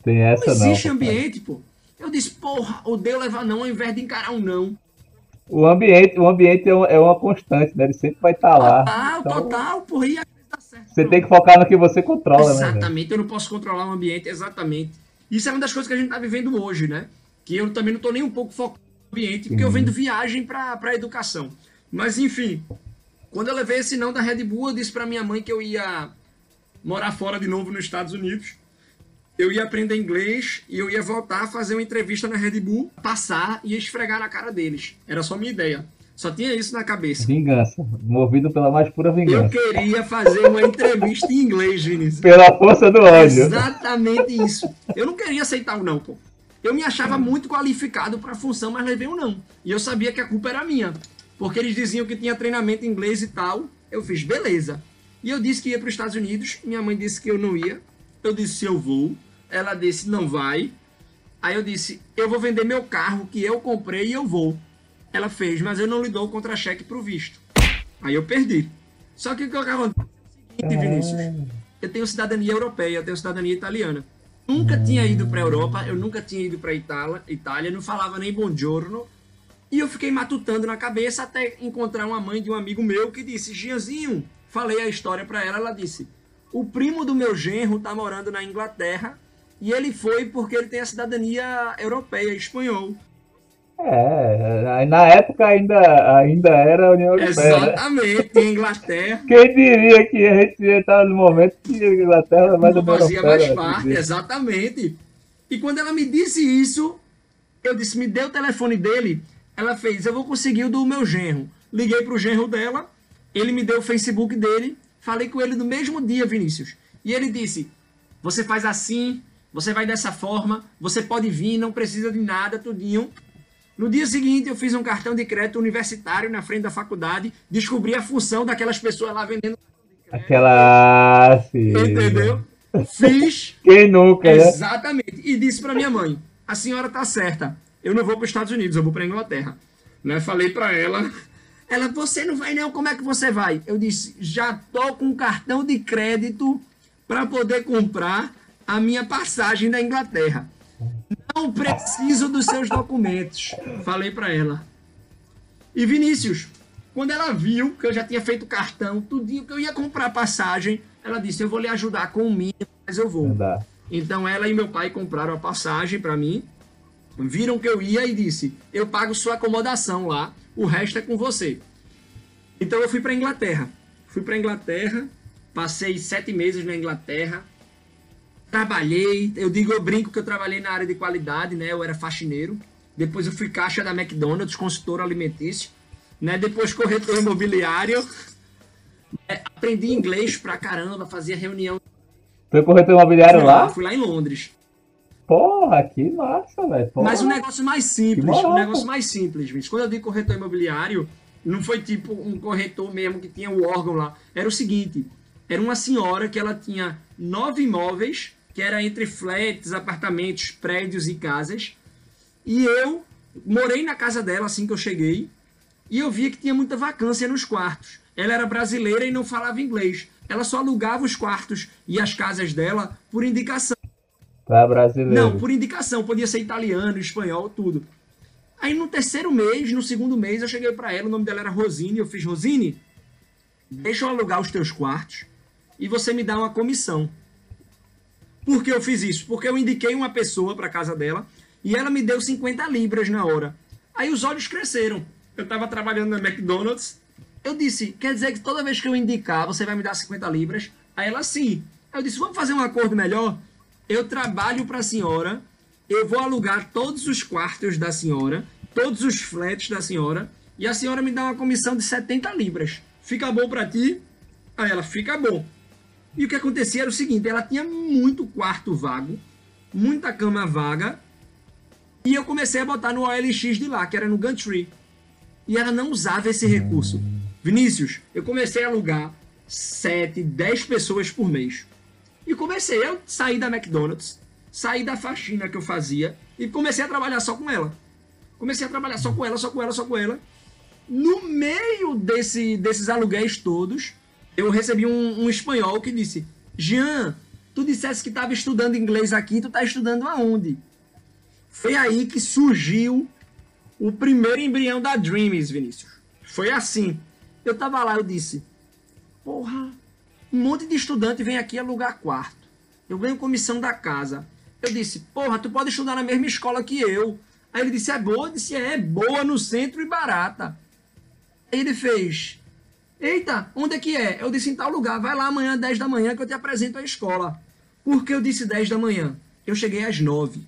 Tem essa Não não. existe ambiente, pô. Eu disse, porra, odeio levar não ao invés de encarar um não. O ambiente, o ambiente é, um- é uma constante, né? Ele sempre vai estar lá. Total, Então, total, porra, e a coisa dá certo. Você tem que focar no que você controla, né? velho? Exatamente, eu não posso controlar o ambiente, exatamente. Isso é uma das coisas que a gente tá vivendo hoje, né? Que eu também não tô nem um pouco focado no ambiente, porque eu Uhum. vendo viagem pra, pra educação. Mas enfim, quando eu levei esse não da Red Bull, eu disse pra minha mãe que eu ia morar fora de novo nos Estados Unidos. Eu ia aprender inglês e eu ia voltar a fazer uma entrevista na Red Bull, passar e esfregar na cara deles. Era só minha ideia. Só tinha isso na cabeça. Vingança. Movido pela mais pura Eu vingança. queria fazer uma entrevista em inglês, Vinícius. Pela força do ódio. Exatamente isso. Eu não queria aceitar o não, pô. Eu me achava muito qualificado para a função, mas levei o não. E eu sabia que a culpa era minha. Porque eles diziam que tinha treinamento em inglês e tal. Eu fiz, beleza. E eu disse que ia para os Estados Unidos. Minha mãe disse que eu não ia. Eu disse, eu vou. Ela disse, não vai. Aí eu disse, eu vou vender meu carro que eu comprei e eu vou. Ela fez, mas eu não lhe dou contra-cheque pro visto. Aí eu perdi. Só que o que acontece é o seguinte, Vinícius. Eu tenho cidadania europeia, eu tenho cidadania italiana. Nunca tinha ido para Europa, eu nunca tinha ido para Itália, Itália, não falava nem buongiorno. E eu fiquei matutando na cabeça até encontrar uma mãe de um amigo meu que disse: Gianzinho, falei a história para ela, ela disse: "O primo do meu genro tá morando na Inglaterra e ele foi porque ele tem a cidadania europeia, espanhol". É, aí na época ainda, ainda era a União Europeia, né? Exatamente, em Inglaterra. [laughs] Quem diria que a gente estar no momento que a Inglaterra é mais não fazia mais parte, né? exatamente. E quando ela me disse isso, eu disse, me dê o telefone dele. Ela fez, eu vou conseguir o do meu genro. Liguei pro genro dela, Ele me deu o Facebook dele, falei com ele no mesmo dia, Vinícius. E ele disse: Você faz assim, você vai dessa forma, você pode vir, não precisa de nada, tudinho. No dia seguinte, eu fiz um cartão de crédito universitário na frente da faculdade, descobri a função daquelas pessoas lá vendendo. Aquela. Sim. Entendeu? Fiz. [laughs] Quem nunca, né? Exatamente. E disse pra minha mãe: a senhora tá certa. Eu não vou para os Estados Unidos, eu vou para Inglaterra. Né? Falei pra ela. Ela, você não vai não, como é que você vai? Eu disse, já tô com um cartão de crédito para poder comprar a minha passagem da Inglaterra. Não preciso dos seus documentos. Falei pra ela. E Vinícius, quando ela viu que eu já tinha feito cartão, tudinho que eu ia comprar passagem, ela disse: Eu vou lhe ajudar com o mínimo, mas eu vou. Então ela e meu pai compraram a passagem para mim, viram que eu ia e disse: Eu pago sua acomodação lá, o resto é com você. Então eu fui para Inglaterra. Fui para Inglaterra, passei sete meses na Inglaterra, trabalhei. Eu digo, eu brinco que eu trabalhei na área de qualidade, né? Eu era faxineiro. Depois eu fui caixa da McDonald's, consultor alimentício, né? Depois corretor imobiliário. É, aprendi inglês pra caramba, fazia reunião. Foi corretor imobiliário Fui lá? Fui lá em Londres. Porra, que massa, velho. Mas um negócio mais simples, um negócio mais simples, bicho. Quando eu digo corretor imobiliário, não foi tipo um corretor mesmo que tinha o órgão lá. Era o seguinte, era uma senhora que ela tinha nove imóveis, que era entre flats, apartamentos, prédios e casas. E eu morei na casa dela assim que eu cheguei, e eu via que tinha muita vacância nos quartos. Ela era brasileira e não falava inglês. Ela só alugava os quartos e as casas dela por indicação. Pra brasileiro. Não, por indicação, podia ser italiano, espanhol, tudo. Aí no terceiro mês, no segundo mês, eu cheguei pra ela, o nome dela era Rosine, eu fiz, Rosine, deixa eu alugar os teus quartos e você me dá uma comissão. Por que eu fiz isso? Porque eu indiquei uma pessoa pra casa dela e ela me deu 50 libras na hora. Aí os olhos cresceram. Eu tava trabalhando na McDonald's. Eu disse, quer dizer que toda vez que eu indicar, você vai me dar 50 libras? Aí ela, sim. Eu disse, vamos fazer um acordo melhor? Eu trabalho pra senhora, eu vou alugar todos os quartos da senhora, todos os flats da senhora, e a senhora me dá uma comissão de 70 libras. Fica bom pra ti? Aí ela, fica bom. E o que acontecia era o seguinte, ela tinha muito quarto vago, muita cama vaga, e eu comecei a botar no OLX de lá, que era no Gumtree. E ela não usava esse recurso. Vinícius, eu comecei a alugar 7, 10 pessoas por mês. E comecei, eu saí da McDonald's, saí da faxina que eu fazia e comecei a trabalhar só com ela. Comecei a trabalhar só com ela, só com ela, só com ela. No meio desse, desses aluguéis todos, eu recebi um, um espanhol que disse: Jean, tu dissesse que estava estudando inglês aqui, tu tá estudando aonde? Foi aí que surgiu o primeiro embrião da Dreams, Vinícius. Foi assim. Eu tava lá, eu disse: Porra, um monte de estudante vem aqui alugar quarto. Eu ganho comissão da casa. Eu disse: Porra, tu pode estudar na mesma escola que eu. Aí ele disse: É boa? Eu disse: É, boa no centro e barata. Aí ele fez: Eita, onde é que é? Eu disse: Em tal lugar. Vai lá amanhã, 10 da manhã, que eu te apresento a escola. Por que eu disse 10 da manhã? Eu cheguei às 9.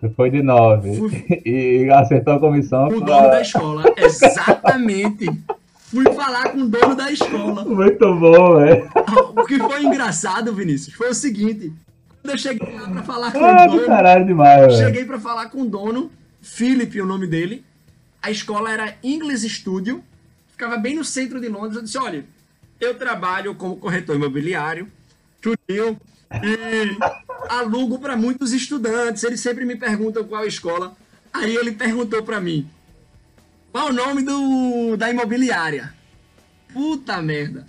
Tu foi de nove. Fui. [laughs] E acertou a comissão. O pra- dono da escola. Exatamente. Fui falar com o dono da escola. Muito bom, velho. O que foi engraçado, Vinícius, foi o seguinte. Quando eu cheguei lá pra falar com Ah, o do dono, caralho demais, cheguei pra falar com o dono, Philip, o nome dele. A escola era English Studio, ficava bem no centro de Londres. Eu disse: olha, eu trabalho como corretor imobiliário, tudinho, e alugo para muitos estudantes. Eles sempre me perguntam qual escola. Aí ele perguntou pra mim: qual o nome do, da imobiliária? Puta merda.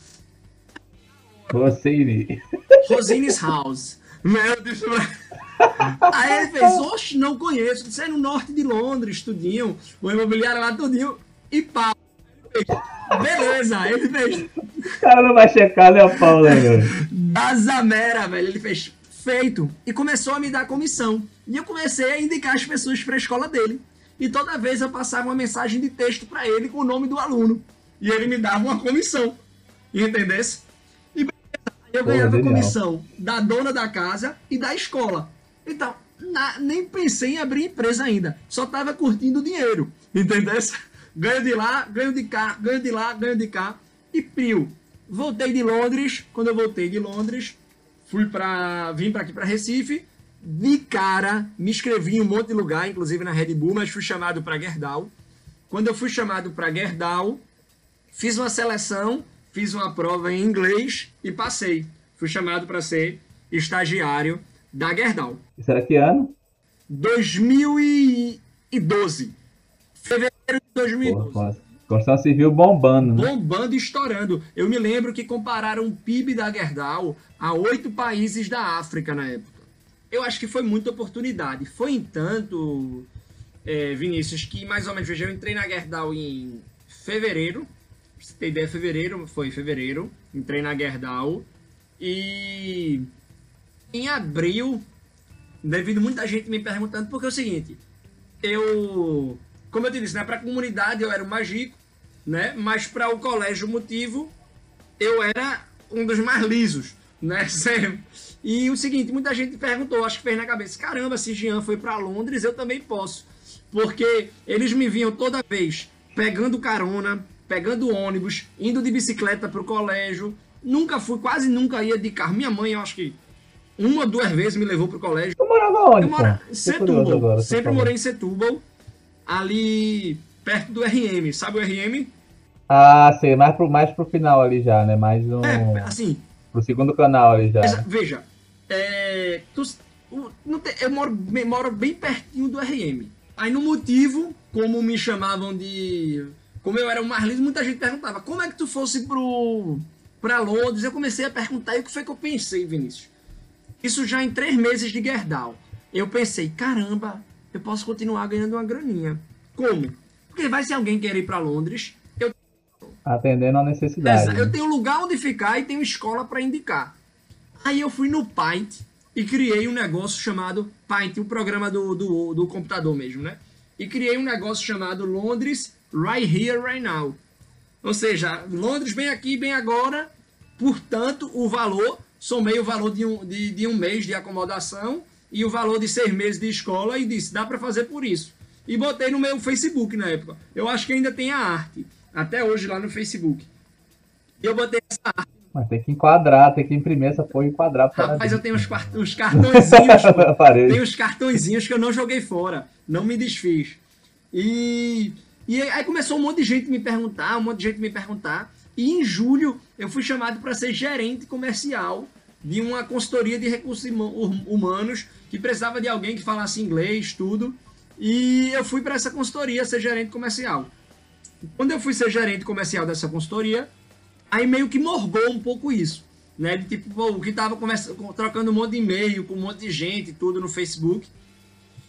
Você e Rosine's House. Meu Deus do. Aí ele fez, oxe, não conheço. Disse, é no norte de Londres, tudinho. O imobiliário lá, tudinho. E pau. Beleza. Ele fez, O cara não vai checar nem a pau, né, velho? da Zamera, velho. Ele fez, feito. E começou a me dar comissão. E eu comecei a indicar as pessoas para a escola dele. E toda vez eu passava uma mensagem de texto para ele com o nome do aluno. E ele me dava uma comissão. Entendesse? E eu Pô, ganhava genial. comissão da dona da casa e da escola. Então, na- nem pensei em abrir empresa ainda. Só tava curtindo o dinheiro. Entendesse? Ganho de lá, ganho de cá, ganho de lá, ganho de cá. e frio. Voltei de Londres, quando eu voltei de Londres, fui para vim para aqui para Recife, de cara, me inscrevi em um monte de lugar, inclusive na Red Bull, mas fui chamado para Gerdau. Quando eu fui chamado para Gerdau, fiz uma seleção, fiz uma prova em inglês e passei. Fui chamado para ser estagiário da Gerdau. Era que ano? 2012. Fevereiro de 2012. Porra, construção civil bombando, né? Bombando e estourando. Eu me lembro que compararam o PIB da Gerdau a oito países da África na época. Eu acho que foi muita oportunidade. Foi, entanto, é, Vinícius, que mais ou menos, veja, eu entrei na Gerdau em fevereiro. Pra você ter ideia, fevereiro, foi fevereiro. Entrei na Gerdau. E em abril, devido muita gente me perguntando, porque é o seguinte, eu, como eu te disse, né, para a comunidade eu era o magico, né, mas para o colégio motivo eu era um dos mais lisos, né, [laughs] sempre. E o seguinte, muita gente perguntou, acho que fez na cabeça, caramba, se Jean foi para Londres, eu também posso, porque eles me viam toda vez pegando carona, pegando ônibus, indo de bicicleta para o colégio, nunca fui, quase nunca ia de carro. Minha mãe, eu acho que uma ou duas vezes me levou pro colégio. Tu morava onde? Eu curioso Setúbal. agora, Sempre morei em Setúbal, ali perto do RM. Sabe o RM? Ah, sei, mais pro, mais pro final ali já, né? Mais um. É, assim, Pro segundo canal ali já. Veja, é, tu- tem- eu moro, bem- moro bem pertinho do RM. Aí no motivo, como me chamavam de. Como eu era o mais liso, muita gente perguntava: como é que tu fosse pro, pra Londres? Eu comecei a perguntar e o que foi que eu pensei, Vinícius? Isso já em três meses de Gerdau. Eu pensei: caramba, eu posso continuar ganhando uma graninha. Como? Porque vai ser alguém querer ir pra Londres. Eu Atendendo a necessidade. Exa- né? Eu tenho lugar onde ficar e tenho escola para indicar. Aí eu fui no Paint e criei um negócio chamado Paint, o programa do, do, do computador mesmo, né? E criei um negócio chamado Londres Right Here, Right Now. Ou seja, Londres bem aqui, bem agora. Portanto, o valor, somei o valor de um, de, de um mês de acomodação e o valor de seis meses de escola e disse, dá para fazer por isso. E botei no meu Facebook na época. Eu acho que ainda tem a arte, até hoje lá no Facebook. E eu botei essa arte. Mas tem que enquadrar, tem que imprimir essa porra e enquadrar Rapaz, eu tenho uns, uns cartõezinhos. [laughs] Tem uns cartõezinhos que eu não joguei fora. Não me desfiz. E, e aí começou um monte de gente me perguntar, um monte de gente me perguntar. E em julho eu fui chamado para ser gerente comercial de uma consultoria de recursos huma- hum- humanos que precisava de alguém que falasse inglês, tudo. E eu fui para essa consultoria ser gerente comercial. Quando eu fui ser gerente comercial dessa consultoria, aí meio que morgou um pouco isso. Né? De tipo, pô, o que tava trocando um monte de e-mail com um monte de gente, tudo no Facebook.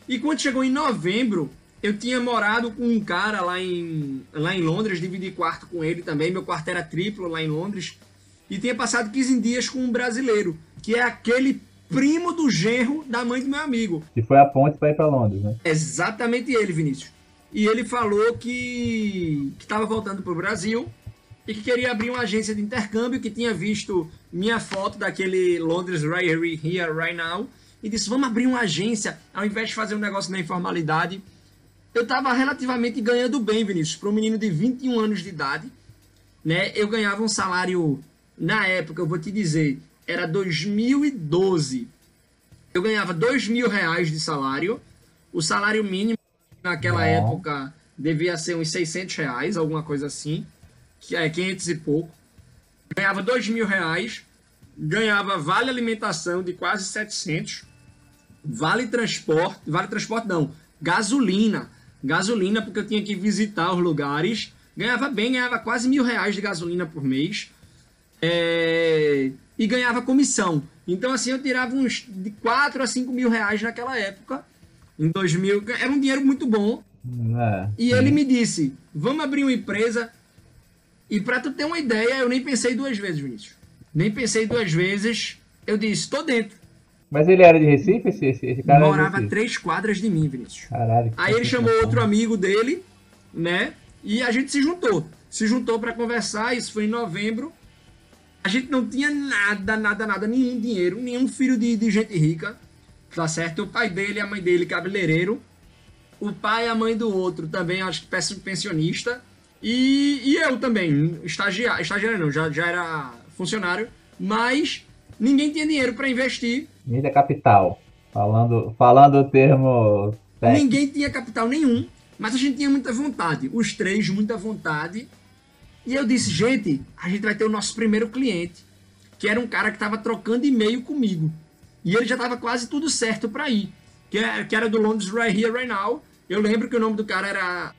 E quando chegou em novembro, eu tinha morado com um cara lá em, lá em Londres, dividi quarto com ele também. Meu quarto era triplo lá em Londres. E tinha passado 15 dias com um brasileiro, que é aquele primo do genro da mãe do meu amigo. Que foi a ponte pra ir pra Londres, né? Exatamente ele, Vinícius. E ele falou que estava voltando para o Brasil e que queria abrir uma agência de intercâmbio, que tinha visto minha foto daquele Londres Right Here, Right Now, e disse, vamos abrir uma agência, ao invés de fazer um negócio na informalidade. Eu estava relativamente ganhando bem, Vinícius, para um menino de 21 anos de idade. Né? Eu ganhava um salário, na época, eu vou te dizer, era 2012. Eu ganhava 2 mil reais de salário. O salário mínimo naquela Bom. época devia ser uns 600 reais, alguma coisa assim. Que é 500 e pouco. Ganhava 2 mil reais. Ganhava vale alimentação de quase 700. Vale transporte. Vale transporte não. Gasolina. Gasolina porque eu tinha que visitar os lugares. Ganhava bem, ganhava quase mil reais de gasolina por mês. É, e ganhava comissão. Então, assim, eu tirava uns de 4 a 5 mil reais naquela época. Em 2000. Era um dinheiro muito bom. É, E ele me disse: vamos abrir uma empresa. E pra tu ter uma ideia, eu nem pensei duas vezes, Vinícius. Nem pensei duas vezes. Eu disse: tô dentro. Mas ele era de Recife, esse, esse, esse cara Morava três quadras de mim, Vinícius. Caralho. Aí ele chamou outro amigo dele, né? E a gente se juntou. Se juntou pra conversar, isso foi em novembro. A gente não tinha nada, nada, nada, nenhum dinheiro, nenhum filho de, de gente rica, tá certo? O pai dele e a mãe dele, cabeleireiro. O pai e a mãe do outro também, acho que pensionista. E, e eu também, estagiário, estagiário não, já, já era funcionário, mas ninguém tinha dinheiro para investir. Mídia capital. Falando, falando o termo. Ninguém tinha capital nenhum, mas a gente tinha muita vontade. Os três, muita vontade. E eu disse, gente, a gente vai ter o nosso primeiro cliente, que era um cara que estava trocando e-mail comigo. E ele já estava quase tudo certo para ir. Que era, que era do Londres Right Here Right Now. Eu lembro que o nome do cara era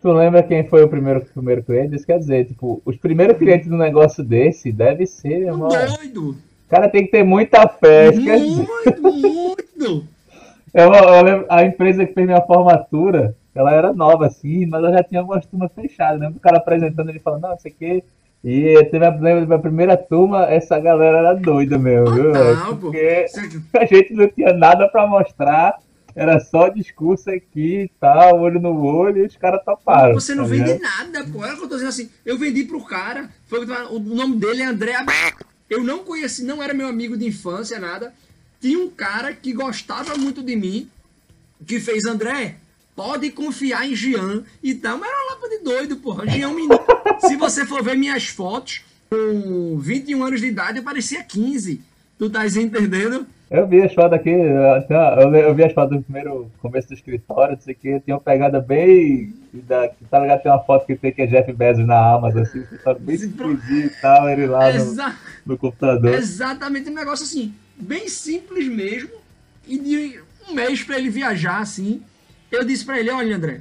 Tu lembra quem foi o primeiro, primeiro cliente? Isso quer dizer, tipo, os primeiros clientes do negócio desse deve ser, irmão. doido. O cara tem que ter muita fé. Muito, muito. Eu, eu lembro, a empresa que fez minha formatura, ela era nova assim, mas ela já tinha algumas turmas fechadas. Lembro o cara apresentando ele falando, não, isso aqui. E teve a, lembra da minha primeira turma, essa galera era doida mesmo, viu? Total, pô. Porque [laughs] a gente não tinha nada pra mostrar, era só discurso aqui e tal, olho no olho, e os caras toparam. Você não tá vende nada, pô. É o que eu tô dizendo assim. Eu vendi pro cara. Foi, o que nome dele é André. Eu não conheci, não era meu amigo de infância, nada. Tinha um cara que gostava muito de mim, que fez André. Pode confiar em Jean e tal. Mas era uma lapa de doido, porra. Jean é menino. [laughs] Se você for ver minhas fotos, com 21 anos de idade, eu parecia 15. Tu tá entendendo? Eu vi as fotos aqui, eu, vi as fotos do primeiro começo do escritório, não sei o que, tinha uma pegada bem. Da, tá ligado? Tem uma foto que tem que é Jeff Bezos na Amazon, assim, escritório bem exclusivo e tal, ele lá no, Exa- no computador. Exatamente um negócio assim, bem simples mesmo. E de um mês pra ele viajar assim, eu disse pra ele: Olha, André,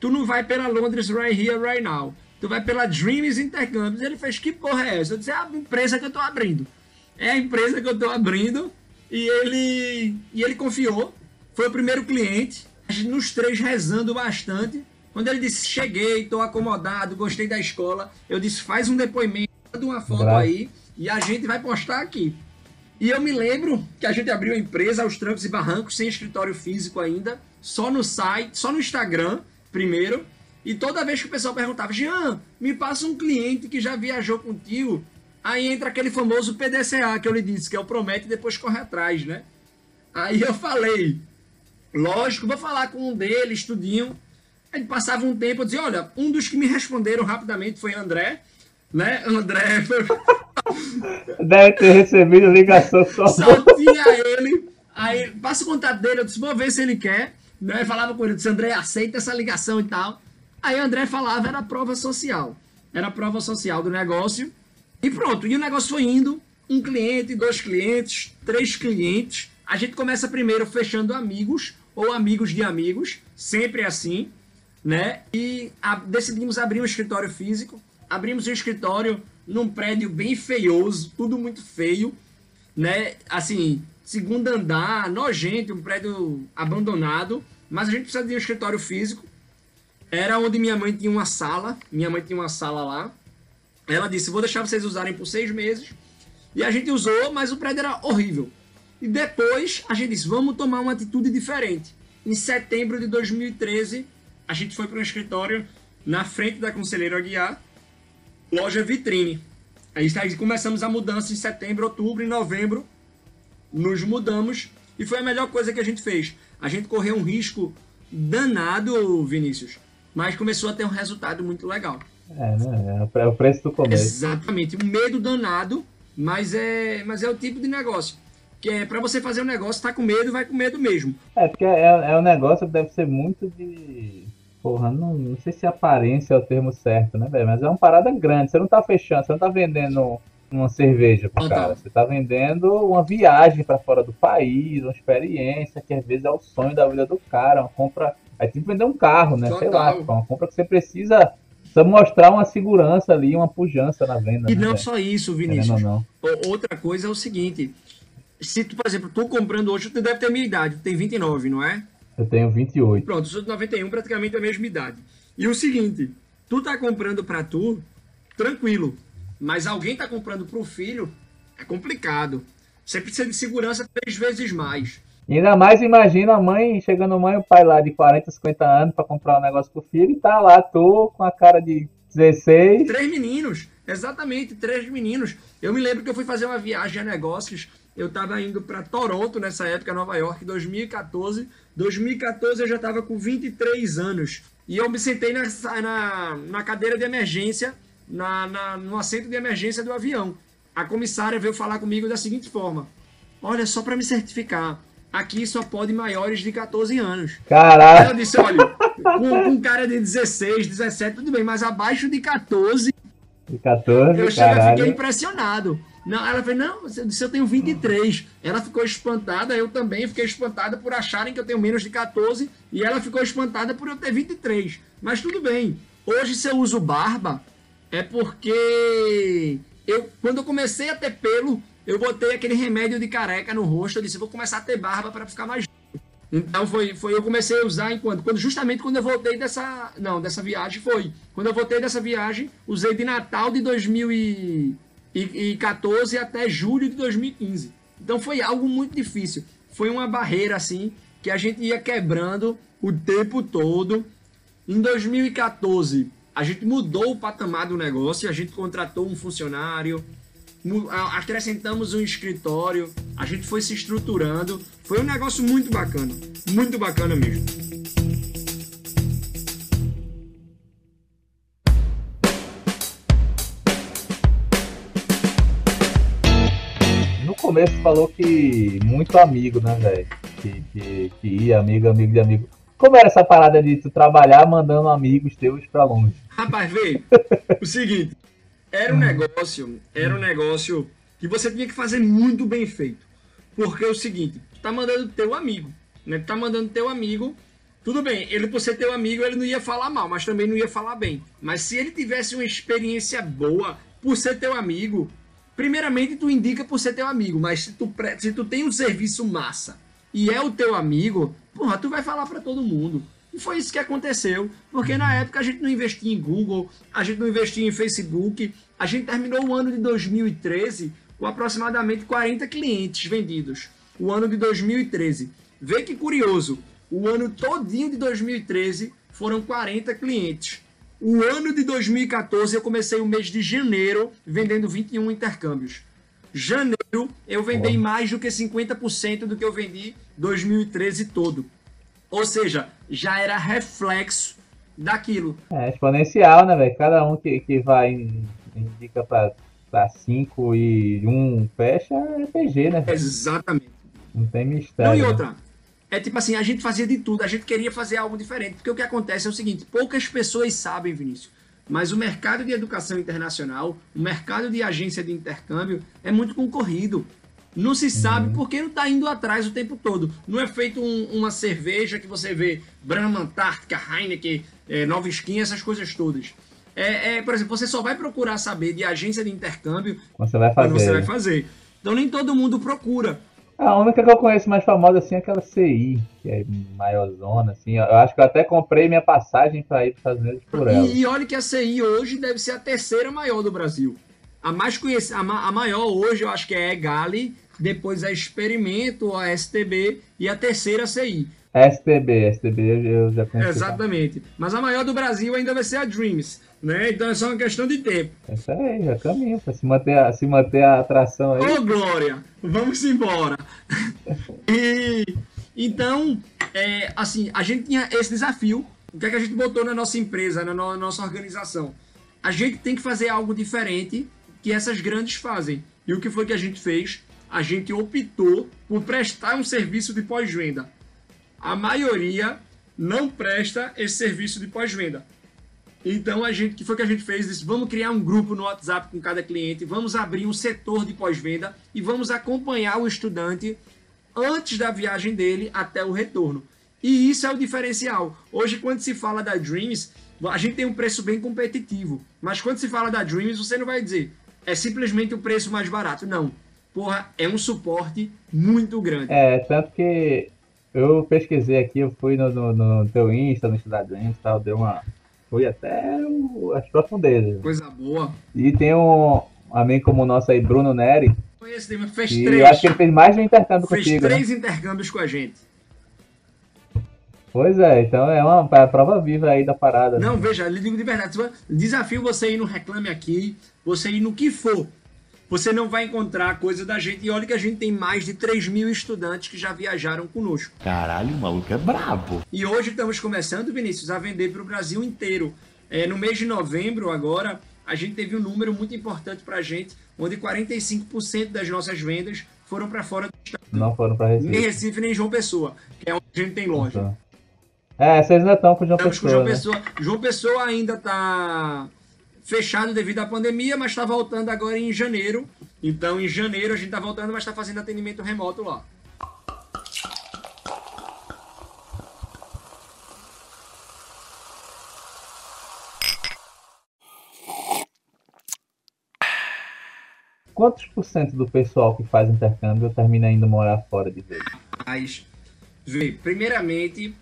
tu não vai pela Londres right here, right now. Tu vai pela Dreams Intercâmbios. Ele fez: Que porra é essa? Eu disse: É a empresa que eu tô abrindo. É a empresa que eu tô abrindo. E ele, e ele confiou. Foi o primeiro cliente. Nos três rezando bastante. Quando ele disse: Cheguei, tô acomodado, gostei da escola. Eu disse: Faz um depoimento, manda uma foto Graças. aí e a gente vai postar aqui. E eu me lembro que a gente abriu a empresa aos trancos e barrancos, sem escritório físico ainda, só no site, só no Instagram, primeiro. E toda vez que o pessoal perguntava, Jean, me passa um cliente que já viajou contigo. Aí entra aquele famoso PDCA que eu lhe disse, que é o promete e depois corre atrás, né? Aí eu falei, lógico, vou falar com um deles, tudinho. Aí passava um tempo, eu dizia, olha, um dos que me responderam rapidamente foi André, né? [laughs] André [laughs] Deve ter recebido ligação só. só tinha ele. Aí passa o contato dele, eu disse, vou ver se ele quer. Né? Falava com ele, disse, André, aceita essa ligação e tal. Aí André falava, era prova social. Era prova social do negócio. E pronto, e o negócio foi indo. Um cliente, dois clientes, três clientes. A gente começa primeiro fechando amigos ou amigos de amigos, sempre assim, né? E a- decidimos abrir um escritório físico. Abrimos um escritório num prédio bem feioso, tudo muito feio né? Assim, segundo andar, nojento, um prédio abandonado, mas a gente precisa de um escritório físico. Era onde minha mãe tinha uma sala, minha mãe tinha uma sala lá. Ela disse: Vou deixar vocês usarem por seis meses. E a gente usou, mas o prédio era horrível. E depois a gente disse: Vamos tomar uma atitude diferente. Em setembro de 2013, a gente foi para um escritório na frente da Conselheiro Aguiar, loja Vitrine. Aí começamos a mudança em setembro, outubro e novembro. Nos mudamos e foi a melhor coisa que a gente fez. A gente correu um risco danado, Vinícius, mas começou a ter um resultado muito legal. É, né? É o preço do começo. Exatamente, um medo danado, mas é, mas é o tipo de negócio. Que é para você fazer um negócio, tá com medo, vai com medo mesmo. É, porque é, é um negócio que deve ser muito de. Porra, não, não sei se aparência é o termo certo, né, velho? Mas é uma parada grande. Você não tá fechando, você não tá vendendo uma cerveja pro Total. cara. Você tá vendendo uma viagem pra fora do país, uma experiência que às vezes é o sonho da vida do cara. Uma compra. É tipo vender um carro, né? Sei lá, Total. uma compra que você precisa, precisa mostrar uma segurança ali, uma pujança na venda. E né, não velho? só isso, Vinícius. não. O- Outra coisa é o seguinte: se tu, por exemplo, tu comprando hoje, tu deve ter a minha idade, tu tem 29, não é? Eu tenho 28. Pronto, eu sou de 91, praticamente a mesma idade. E o seguinte, tu tá comprando pra tu, tranquilo. Mas alguém tá comprando pro filho, é complicado. Você precisa de segurança três vezes mais. Ainda mais imagina a mãe, chegando mãe e o pai lá de 40, 50 anos pra comprar um negócio pro filho e tá lá, tô com a cara de 16. Três meninos, exatamente, três meninos. Eu me lembro que eu fui fazer uma viagem a negócios. Eu tava indo pra Toronto nessa época, Nova York, 2014. 2014 eu já tava com 23 anos. E eu me sentei na, na, na cadeira de emergência, na, na, no assento de emergência do avião. A comissária veio falar comigo da seguinte forma: Olha, só para me certificar, aqui só pode maiores de 14 anos. Caralho. Ela disse: olha, com, com um cara de 16, 17, tudo bem, mas abaixo de 14, De 14, eu caralho. fiquei impressionado. Não, ela falou, não, eu disse, eu tenho 23. Ela ficou espantada, eu também fiquei espantada por acharem que eu tenho menos de 14 e ela ficou espantada por eu ter 23. Mas tudo bem. Hoje, se eu uso barba, é porque eu, quando eu comecei a ter pelo, eu botei aquele remédio de careca no rosto. Eu disse, vou começar a ter barba para ficar mais. Então foi, foi eu comecei a usar enquanto quando justamente quando eu voltei dessa não dessa viagem foi quando eu voltei dessa viagem usei de Natal de 2014 até julho de 2015 então foi algo muito difícil foi uma barreira assim que a gente ia quebrando o tempo todo em 2014 a gente mudou o patamar do negócio a gente contratou um funcionário acrescentamos um escritório, a gente foi se estruturando. Foi um negócio muito bacana, muito bacana mesmo. No começo falou que muito amigo, né, velho? Que, que, que ia amigo, amigo de amigo. Como era essa parada de tu trabalhar mandando amigos teus pra longe? Rapaz, veio [laughs] o seguinte, era um negócio, era um negócio que você tinha que fazer muito bem feito. Porque é o seguinte, tu tá mandando teu amigo, né? Tu tá mandando teu amigo, tudo bem, ele por ser teu amigo, ele não ia falar mal, mas também não ia falar bem. Mas se ele tivesse uma experiência boa por ser teu amigo, primeiramente tu indica por ser teu amigo, mas se tu, se tu tem um serviço massa e é o teu amigo, porra, tu vai falar pra todo mundo. E foi isso que aconteceu, porque na época a gente não investia em Google, a gente não investia em Facebook, a gente terminou o ano de 2013 com aproximadamente 40 clientes vendidos. O ano de 2013. Vê que curioso, o ano todinho de 2013 foram 40 clientes. O ano de 2014 eu comecei o mês de janeiro vendendo 21 intercâmbios. Janeiro eu vendi mais do que 50% do que eu vendi 2013 todo. Ou seja, já era reflexo daquilo. É exponencial, né, velho? Cada um que, que vai in- indica pra 5 e 1 um fecha é PG, né? Exatamente. Não tem mistério. Não, e né? outra. É tipo assim, a gente fazia de tudo, a gente queria fazer algo diferente. Porque o que acontece é o seguinte: poucas pessoas sabem, Vinícius, mas o mercado de educação internacional, o mercado de agência de intercâmbio é muito concorrido. Não se sabe porque não está indo atrás o tempo todo. Não é feito um- uma cerveja que você vê Brahma, Antártica, Heineken, é, Nova Skin, essas coisas todas. É, é, por exemplo, você só vai procurar saber de agência de intercâmbio Quando você vai fazer. você vai fazer. Então nem todo mundo procura. A única que eu conheço mais famosa assim é aquela CI, que é maiorzona, assim. Eu acho que eu até comprei minha passagem pra ir para Estados Unidos por ela. E, e olha que a CI hoje deve ser a terceira maior do Brasil. A mais conhecida, a, ma- a maior hoje eu acho que é a Egali, depois a Experimento, a STB e a terceira a CI. STB, STB eu já conheci. Exatamente. Mas a maior do Brasil ainda vai ser a Dreams, né? Então é só uma questão de tempo. Isso aí, já caminho. Pra se manter, a- se manter a atração aí. Ô, Glória, vamos embora. [laughs] e então, é, assim, a gente tinha esse desafio. O que é que a gente botou na nossa empresa, na no- nossa organização? A gente tem que fazer algo diferente que essas grandes fazem. E o que foi que a gente fez? A gente optou por prestar um serviço de pós-venda. A maioria não presta esse serviço de pós-venda. Então a gente, que foi que a gente fez? Disse, vamos criar um grupo no WhatsApp com cada cliente, vamos abrir um setor de pós-venda e vamos acompanhar o estudante antes da viagem dele até o retorno. E isso é o diferencial. Hoje, quando se fala da Dreams, a gente tem um preço bem competitivo. Mas quando se fala da Dreams, você não vai dizer é simplesmente o preço mais barato. Não. Porra, é um suporte muito grande. É, tanto que eu pesquisei aqui, eu fui no, no, no teu Insta, no Dreams e tal, deu uma. Fui até o- as profundezas. Coisa boa. E tem um amigo como o nosso aí, Bruno Neri, Conhece, Dima, fez e três. eu acho que ele fez mais de um intercâmbio Fez contigo, né? três intercâmbios com a gente. Pois é, então é uma é prova viva aí da parada. né? Não, veja, lhe digo de verdade. Desafio você ir no Reclame Aqui, você ir no que for. Você não vai encontrar coisa da gente. E olha que a gente tem mais de 3 mil estudantes que já viajaram conosco. Caralho, o maluco é brabo. E hoje estamos começando, Vinícius, a vender para o Brasil inteiro. É, no mês de novembro, agora, a gente teve um número muito importante para a gente, onde 45% das nossas vendas foram para fora do estado. Não foram pra Recife. Nem Recife, nem João Pessoa, que é onde a gente tem loja. Então. É, vocês ainda estão com o João Estamos com Pessoa, João né? Pessoa. João Pessoa ainda está fechado devido à pandemia, mas está voltando agora em janeiro. Então, em janeiro a gente está voltando, mas está fazendo atendimento remoto lá. Quantos por cento do pessoal que faz intercâmbio termina indo morar fora de vez? Mas, vê, primeiramente,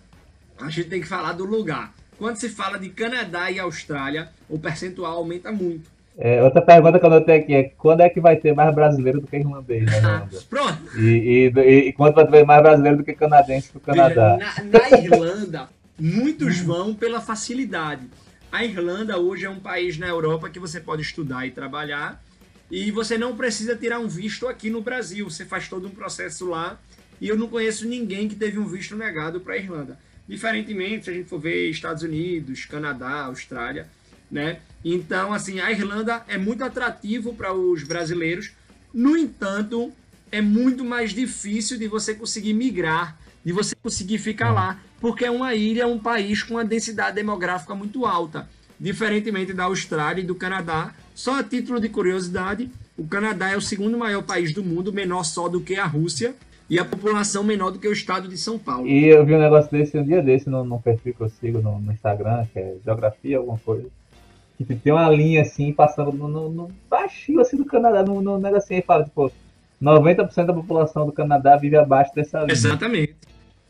a gente tem que falar do lugar. Quando se fala de Canadá e Austrália, o percentual aumenta muito. É, outra pergunta que eu notei aqui é quando é que vai ter mais brasileiro do que irlandês na Irlanda? Pronto. E, e, e, quando vai ter mais brasileiro do que canadense pro Canadá? Veja, na, na Irlanda, muitos vão pela facilidade. A Irlanda hoje é um país na Europa que você pode estudar e trabalhar e você não precisa tirar um visto aqui no Brasil. Você faz todo um processo lá e eu não conheço ninguém que teve um visto negado para a Irlanda. Diferentemente, se a gente for ver Estados Unidos, Canadá, Austrália, né? Então, assim, a Irlanda é muito atrativo para os brasileiros. No entanto, é muito mais difícil de você conseguir migrar, de você conseguir ficar lá, porque é uma ilha, um país com uma densidade demográfica muito alta. Diferentemente da Austrália e do Canadá, só a título de curiosidade, o Canadá é o segundo maior país do mundo, menor só do que a Rússia, e a população menor do que o estado de São Paulo. E eu vi um negócio desse um dia desse no, no perfil que eu sigo no, no Instagram, que é Geografia, alguma coisa. Que tem uma linha assim, passando no, no, no baixinho assim do Canadá, no, no negocinho, e fala, tipo, 90% da população do Canadá vive abaixo dessa linha. Exatamente.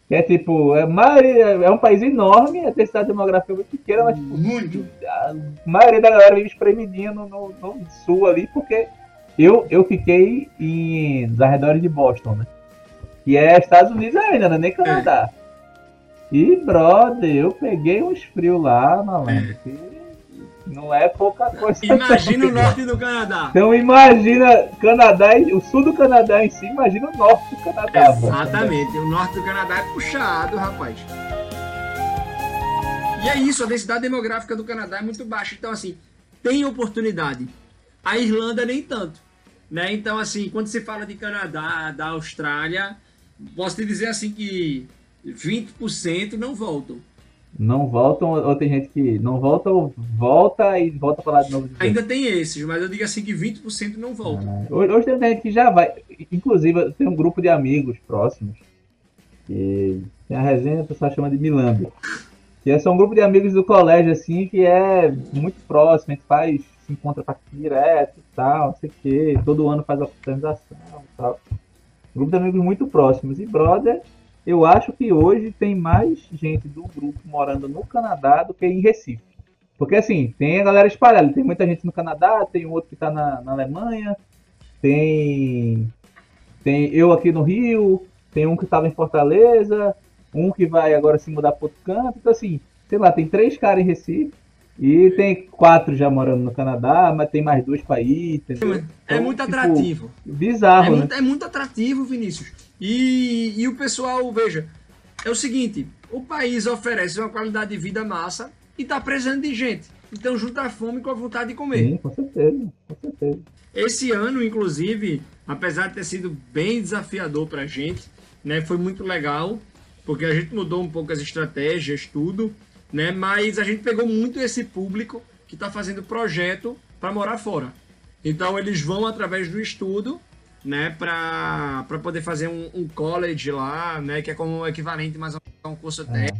Que é tipo, é, maioria, é um país enorme, a densidade demográfica é muito pequena, mas tipo, Muito. a maioria da galera vive espremidinha no, no, no sul ali, porque eu, eu fiquei em, nos arredores de Boston, né? Que é Estados Unidos ainda, não é nem Canadá. E, brother, eu peguei uns frios lá, malandro. que não é pouca coisa. Imagina o norte do Canadá. Então imagina Canadá, e- o sul do Canadá em si, imagina o norte do Canadá. pô. Exatamente, o norte do Canadá é puxado, rapaz. E é isso, a densidade demográfica do Canadá é muito baixa, então assim, tem oportunidade. A Irlanda nem tanto, né? Então assim, quando se fala de Canadá, da Austrália, posso te dizer assim que 20% não voltam. Não voltam, ou tem gente que não volta ou volta e volta pra lá de novo. Ainda tem esses, mas eu digo assim que 20% não voltam. Hoje, hoje tem gente que já vai. Inclusive, tenho um grupo de amigos próximos. Que tem a resenha, o pessoal chama de Milambi. Que é só um grupo de amigos do colégio, assim, que é muito próximo, a gente faz, se encontra pra direto e tal, não sei o quê. Todo ano faz a organização e tal. Grupo de amigos muito próximos. E, brother, eu acho que hoje tem mais gente do grupo morando no Canadá do que em Recife. Porque assim, tem a galera espalhada, tem muita gente no Canadá, tem outro que tá na, na Alemanha, tem, tem eu aqui no Rio, tem um que tava em Fortaleza, um que vai agora se mudar para outro canto. Então assim, sei lá, tem três caras em Recife e tem quatro já morando no Canadá, mas tem mais dois ir, entendeu? É Então, muito tipo, atrativo. Bizarro, É né? muito, é muito atrativo, Vinícius. E, e o pessoal, veja, é o seguinte: o país oferece uma qualidade de vida massa e tá precisando de gente. Então junta a fome com a vontade de comer. Sim, com certeza, com certeza. Esse ano, inclusive, apesar de ter sido bem desafiador pra gente, né, foi muito legal, porque a gente mudou um pouco as estratégias, tudo, né, mas a gente pegou muito esse público que está fazendo projeto para morar fora. Então eles vão através do estudo, né, para poder fazer um, um college lá, né, que é como o equivalente mais a um curso técnico.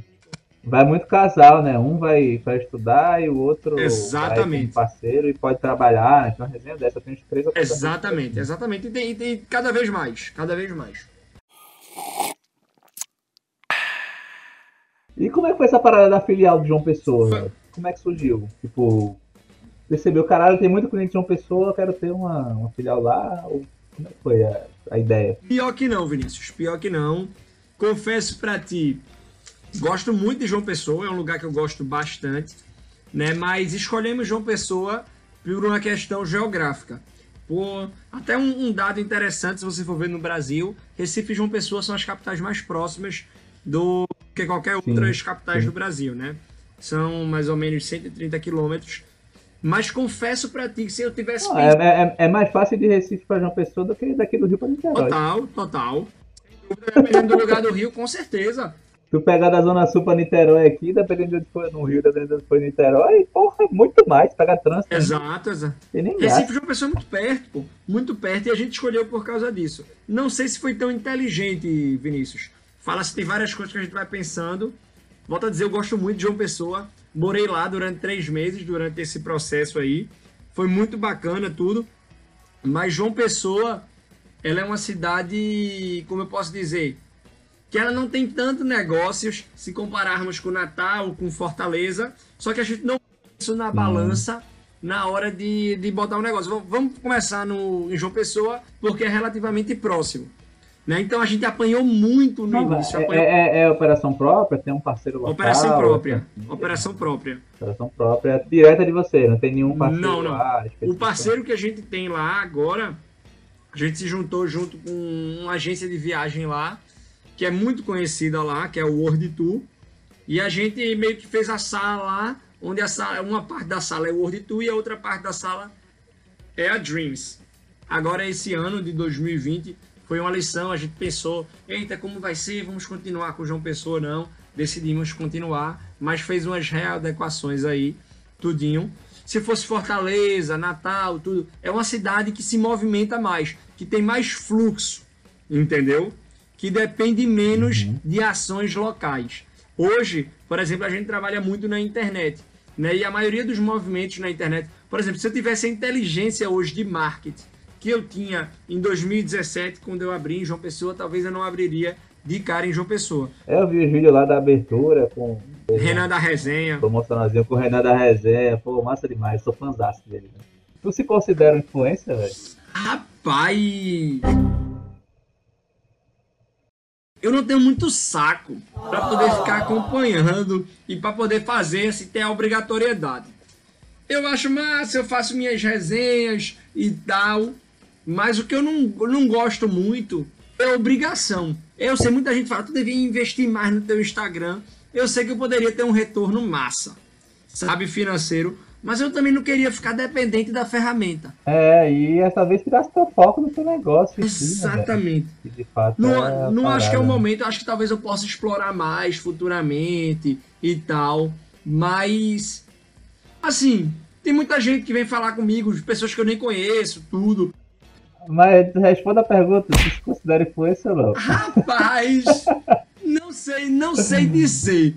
Vai muito casal, né? Um vai para estudar e o outro Exatamente. vai com parceiro e pode trabalhar. Então, uma resenha dessa tem uns três ou Exatamente, exatamente. E tem, e tem cada vez mais, cada vez mais. E como é que foi essa parada da filial de João Pessoa? velho? Como é que surgiu? Tipo, percebeu, caralho, tem muito cliente de João Pessoa, eu quero ter uma, uma filial lá. Ou como é que foi a, a ideia? Pior que não, Vinícius. Pior que não. Confesso pra ti, gosto muito de João Pessoa, é um lugar que eu gosto bastante, né? Mas escolhemos João Pessoa por uma questão geográfica. Até um, um dado interessante, se você for ver no Brasil, Recife e João Pessoa são as capitais mais próximas do que qualquer Sim, outras capitais sim. do Brasil, né? São mais ou menos 130 quilômetros. Mas confesso pra ti que se eu tivesse Não, é, é- é mais fácil de Recife para João Pessoa do que daqui do Rio para Niterói. Total, total. Dependendo do lugar do Rio, com certeza. Tu pegar da Zona Sul para Niterói aqui, dependendo de onde for no Rio, dependendo de onde for Niterói, porra, muito mais. Pegar trânsito. né? Exato, exato. Recife de uma pessoa muito perto, pô. Muito perto, e a gente escolheu por causa disso. Não sei se foi tão inteligente, Vinícius. Fala-se tem várias coisas que a gente vai pensando. Volto a dizer, eu gosto muito de João Pessoa. Morei lá durante três meses, durante esse processo aí. Foi muito bacana tudo. Mas João Pessoa, ela é uma cidade, como eu posso dizer, que ela não tem tanto negócios se compararmos com Natal, com Fortaleza. Só que a gente não isso na balança na hora de, de botar um negócio. Vamos- Vamos começar no, em João Pessoa, porque é relativamente próximo. Né? Então a gente apanhou muito no início. é, apanhou- é- é operação própria, tem um parceiro local. Operação própria. tem- Operação própria. Operação própria, direta de você, não tem nenhum parceiro Não, não. lá. O parceiro que a gente tem lá agora, a gente se juntou junto com uma agência de viagem lá, que é muito conhecida lá, que é o World Tour. E a gente meio que fez a sala lá, onde a sala, uma parte da sala é o World Tour e a outra parte da sala é a Dreams. Agora, esse ano de 2020, foi uma lição. A gente pensou, eita, como vai ser? Vamos continuar com o João Pessoa? Não. Decidimos continuar, mas fez umas readequações aí, tudinho. Se fosse Fortaleza, Natal, tudo, é uma cidade que se movimenta mais, que tem mais fluxo, entendeu? Que depende menos de ações locais. Hoje, por exemplo, a gente trabalha muito na internet, né? E a maioria dos movimentos na internet, por exemplo, se eu tivesse a inteligência hoje de marketing que eu tinha em 2017, quando eu abri em João Pessoa, talvez eu não abriria de cara em João Pessoa. Eu vi os vídeos lá da abertura com Renan da Resenha. promocionalzinho com o Renan da Resenha. Pô, massa demais, sou fãzaço dele. Né? Tu se considera um influencer, velho? Rapaz! Eu não tenho muito saco para poder ficar acompanhando e para poder fazer se tem a obrigatoriedade. Eu acho massa, eu faço minhas resenhas e tal, mas o que eu não, eu não gosto muito é obrigação. Eu sei, muita gente fala, tu devia investir mais no teu Instagram. Eu sei que eu poderia ter um retorno massa, sabe, financeiro, mas eu também não queria ficar dependente da ferramenta. É, e essa vez tirasse teu foco no teu negócio. né? Exatamente. Que de fato Não, é não acho que é o né? momento, acho que talvez eu possa explorar mais futuramente e tal, mas assim, tem muita gente que vem falar comigo, pessoas que eu nem conheço, tudo. Mas responda a pergunta, se considera influencer ou não? Rapaz, não sei, não sei dizer.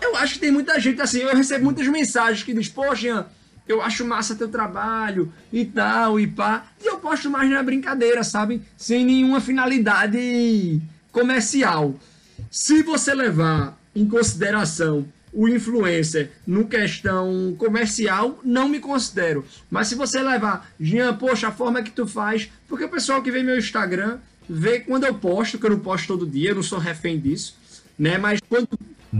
Eu acho que tem muita gente assim, eu recebo muitas mensagens que diz, poxa, eu acho massa teu trabalho e tal, e pá. E eu posto mais na brincadeira, sabe? Sem nenhuma finalidade comercial. Se você levar em consideração o influencer no questão comercial, não me considero. Mas se você levar, Jean, poxa, a forma que tu faz, porque o pessoal que vê meu Instagram vê quando eu posto, que eu não posto todo dia, eu não sou refém disso, né? Mas quando,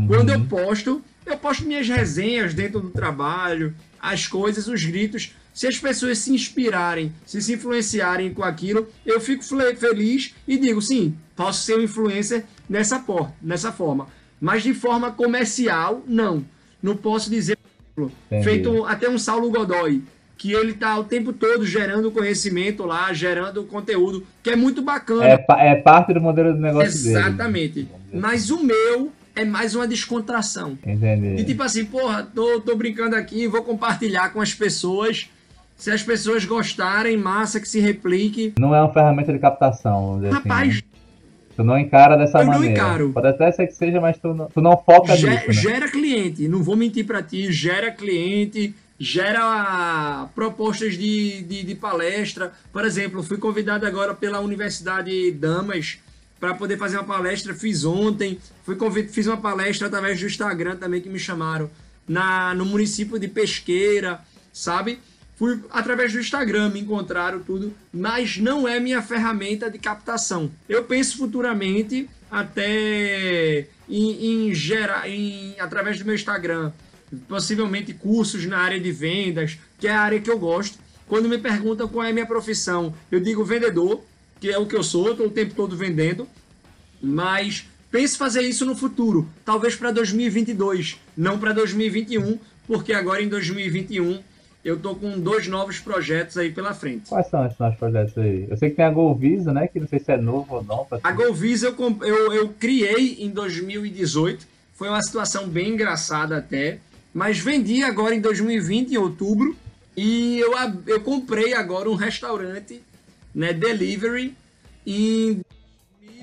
quando eu posto, eu posto minhas resenhas dentro do trabalho, as coisas, os gritos. Se as pessoas se inspirarem, se se influenciarem com aquilo, eu fico feliz e digo, sim, posso ser um influencer nessa, por, nessa forma. Mas de forma comercial, não. Não posso dizer, por exemplo, Entendi. feito até um Saulo Godoy, que ele tá o tempo todo gerando conhecimento lá, gerando conteúdo, que é muito bacana. É, é parte do modelo de negócio dele. Exatamente. Mas o meu é mais uma descontração. Entendi. De tipo assim, porra, tô, tô brincando aqui, vou compartilhar com as pessoas. Se as pessoas gostarem, massa que se replique. Não é uma ferramenta de captação, dizer Rapaz, assim. né? Tu não encara dessa eu não maneira. encaro. Pode até ser que seja, mas tu não, tu não foca ge- nisso, né? gera cliente, não vou mentir pra ti, gera cliente, gera propostas de, de, de palestra. Por exemplo, fui convidado agora pela Universidade Damas para poder fazer uma palestra, fiz ontem, fui convid... fiz uma palestra através do Instagram também que me chamaram na, no município de Pesqueira, sabe? Fui através do Instagram, me encontraram tudo, mas não é minha ferramenta de captação. Eu penso futuramente até em, em gerar, em, através do meu Instagram, possivelmente cursos na área de vendas, que é a área que eu gosto. Quando me perguntam qual é a minha profissão, eu digo vendedor, que é o que eu sou, tô o tempo todo vendendo. Mas pense fazer isso no futuro, talvez para 2022, não para 2021, porque agora em 2021 eu tô com dois novos projetos aí pela frente. Quais são esses nossos projetos aí? Eu sei que tem a Golvisa, né? Que não sei se é novo ou não. pra- A Golvisa eu, eu, eu criei em 2018. Foi uma situação bem engraçada até. Mas vendi agora em 2020, em outubro. E eu, eu comprei agora um restaurante, né? Delivery. Em,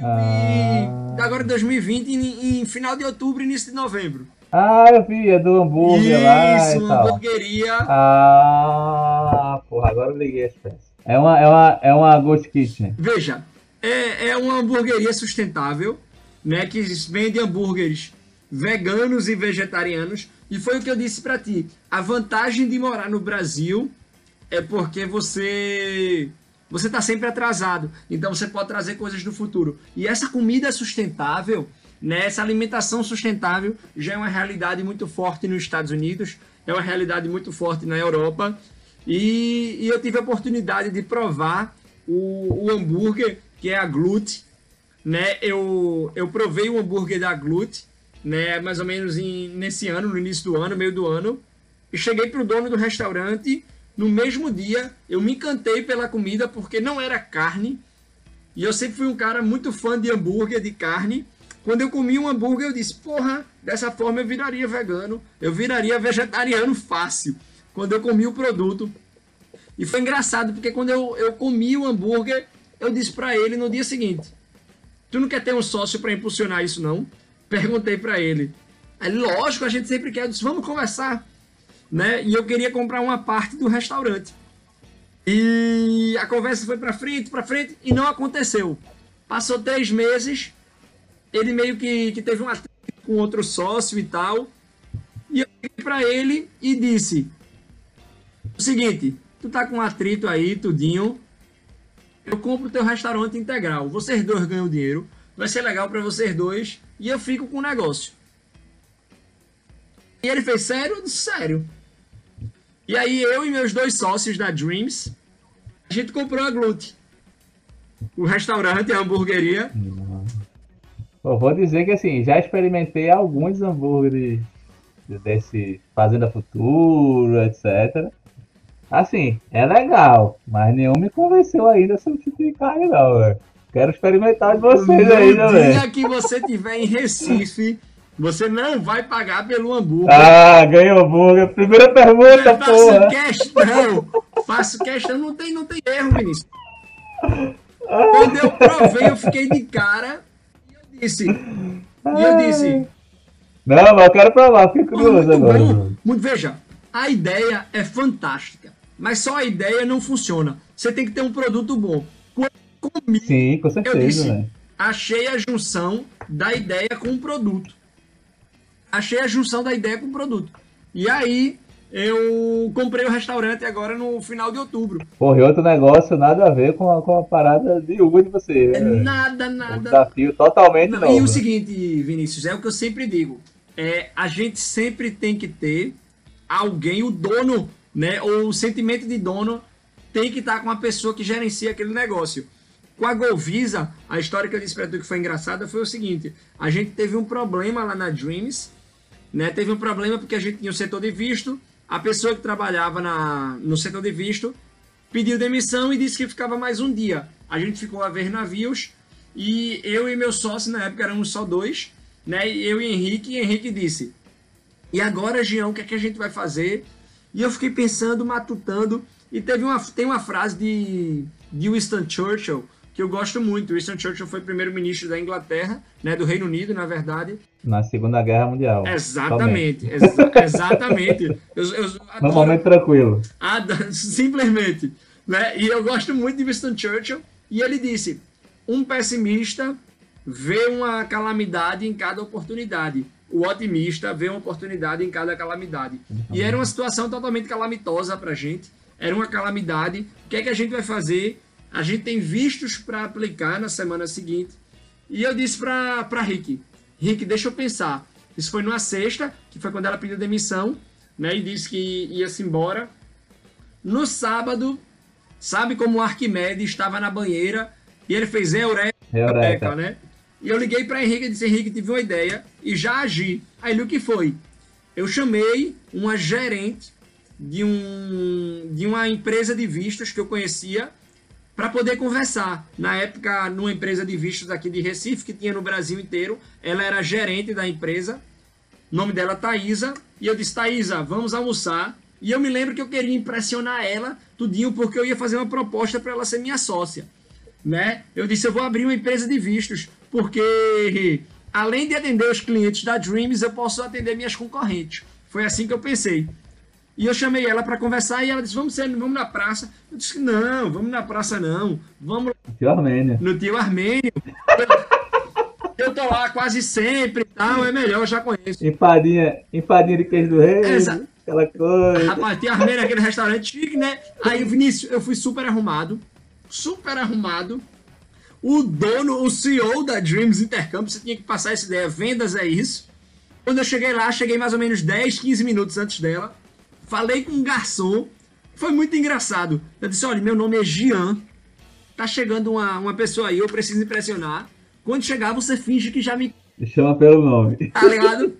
Ah, agora em 2020, em, em final de outubro, início de novembro. Ah, eu vi, é do hambúrguer lá Isso, uma tal. hamburgueria. Ah, porra, agora eu liguei as peças. É uma, é uma, é uma Ghost Kitchen. Veja, é, é uma hamburgueria sustentável, né? Que vende hambúrgueres veganos e vegetarianos. E foi o que eu disse pra ti. A vantagem de morar no Brasil é porque você você tá sempre atrasado. Então você pode trazer coisas do futuro. E essa comida sustentável, né, essa alimentação sustentável já é uma realidade muito forte nos Estados Unidos, é uma realidade muito forte na Europa. E, e eu tive a oportunidade de provar o, o hambúrguer, que é a Glut. Né? Eu, eu provei o hambúrguer da Glut, né, mais ou menos em, nesse ano, no início do ano, meio do ano. E cheguei pro dono do restaurante. No mesmo dia, eu me encantei pela comida porque não era carne. E eu sempre fui um cara muito fã de hambúrguer, de carne. Quando eu comi um hambúrguer, eu disse: Porra, dessa forma eu viraria vegano. Eu viraria vegetariano fácil. Quando eu comi o produto. E foi engraçado porque quando eu, eu comi o hambúrguer, eu disse pra ele no dia seguinte: Tu não quer ter um sócio pra impulsionar isso, não? Perguntei pra ele. Aí, lógico, a gente sempre quer. Eu disse: Vamos conversar né? E eu queria comprar uma parte do restaurante. E a conversa foi para frente, para frente e não aconteceu. Passou três meses, ele meio que, que teve um atrito com outro sócio e tal. E eu liguei para ele e disse: o seguinte, tu tá com um atrito aí, tudinho. Eu compro teu restaurante integral. Vocês dois ganham dinheiro. Vai ser legal para vocês dois. E eu fico com o negócio. E ele fez sério? Eu disse, sério. E aí eu e meus dois sócios da Dreams, a gente comprou a Glut. O restaurante, a hamburgueria. Eu vou dizer que assim, já experimentei alguns hambúrgueres desse Fazenda Futuro, etc. Assim, é legal, mas nenhum me convenceu ainda sobre o tipo de carne, não, velho. Quero experimentar de vocês no ainda, dia velho. que você estiver em Recife, você não vai pagar pelo hambúrguer. Ah, ganhou hambúrguer. Primeira pergunta, faço porra. questão. Faço questão, não tem, não tem erro, Vinícius. [laughs] Quando eu provei, eu fiquei de cara disse. E eu disse. Não, mas eu quero provar, fiquei "Pô, curioso muito agora. bom. Muito, veja, a ideia é fantástica, mas só a ideia não funciona. Você tem que ter um produto bom. Quando eu comi, Sim, com eu certeza, disse, né? achei a junção da ideia com o produto. Achei a junção da ideia com o produto. E aí, eu comprei o restaurante agora no final de outubro. Porra, e outro negócio nada a ver com a, com a parada de Hugo de você. É né? nada, Um nada. desafio totalmente Não, novo. e o seguinte, Vinícius, é o que eu sempre digo. É, a gente sempre tem que ter alguém, o dono, né? Ou o sentimento de dono tem que estar com a pessoa que gerencia aquele negócio. Com a Golvisa, a história que eu disse pra tu que foi engraçada foi o seguinte: a gente teve um problema lá na Dreams, né? Teve um problema porque a gente tinha o setor de visto, a pessoa que trabalhava na, no setor de visto pediu demissão e disse que ficava mais um dia. A gente ficou a ver navios e eu e meu sócio, na época éramos só dois, né? Eu e Henrique, e Henrique disse: E agora, Jean, o que é que a gente vai fazer? E eu fiquei pensando, matutando, e teve uma, tem uma frase de, de Winston Churchill que eu gosto muito. Winston Churchill foi primeiro-ministro da Inglaterra, né? Do Reino Unido, na verdade. Na Segunda Guerra Mundial. Exatamente, exa- exatamente. Eu, eu No adoro- momento tranquilo. da- [laughs] simplesmente. Né? E eu gosto muito de Winston Churchill. E ele disse: um pessimista vê uma calamidade em cada oportunidade. O otimista vê uma oportunidade em cada calamidade. E era uma situação totalmente calamitosa pra gente. Era uma calamidade. O que é que a gente vai fazer? A gente tem vistos para aplicar na semana seguinte. E eu disse pra Rick: Rick, deixa eu pensar. Isso foi numa sexta, que foi quando ela pediu demissão, né? E disse que ia se embora. No sábado, sabe como o Arquimedes estava na banheira e ele fez Eureka, Eureka. né? E eu liguei para Henrique e disse: Henrique, tive uma ideia e já agi. Aí ele, o que foi? Eu chamei uma gerente de, um, de uma empresa de vistos que eu conhecia para poder conversar. Na época, numa empresa de vistos aqui de Recife, que tinha no Brasil inteiro, ela era gerente da empresa. O nome dela Thaisa. E eu disse: Thaisa, vamos almoçar. E eu me lembro que eu queria impressionar ela tudinho, porque eu ia fazer uma proposta para ela ser minha sócia. Né? Eu disse: eu vou abrir uma empresa de vistos, porque além de atender os clientes da Dreams, eu posso atender minhas concorrentes. Foi assim que eu pensei. E eu chamei ela para conversar e ela disse: Vamos, ser, vamos na praça. Eu disse: Não, vamos na praça não. Vamos Tio Armênio. no tio Armênio. Eu tô lá quase sempre e tal, é melhor, eu já conheço. Empadinha, empadinha de queijo do rei. Exa- Aquela coisa. Rapaz, tio Armênio, aquele restaurante chique, né? Aí, Vinícius, eu fui super arrumado. Super arrumado. O dono, o CEO da Dreams Intercâmbio, você tinha que passar essa ideia. Vendas é isso. Quando eu cheguei lá, cheguei mais ou menos 10, 15 minutos antes dela. Falei com um garçom. Foi muito engraçado. Eu disse: olha, meu nome é Gian. Tá chegando uma, uma pessoa aí, eu preciso impressionar. Quando chegar, você finge que já me Me chama pelo nome. [laughs] tá ligado?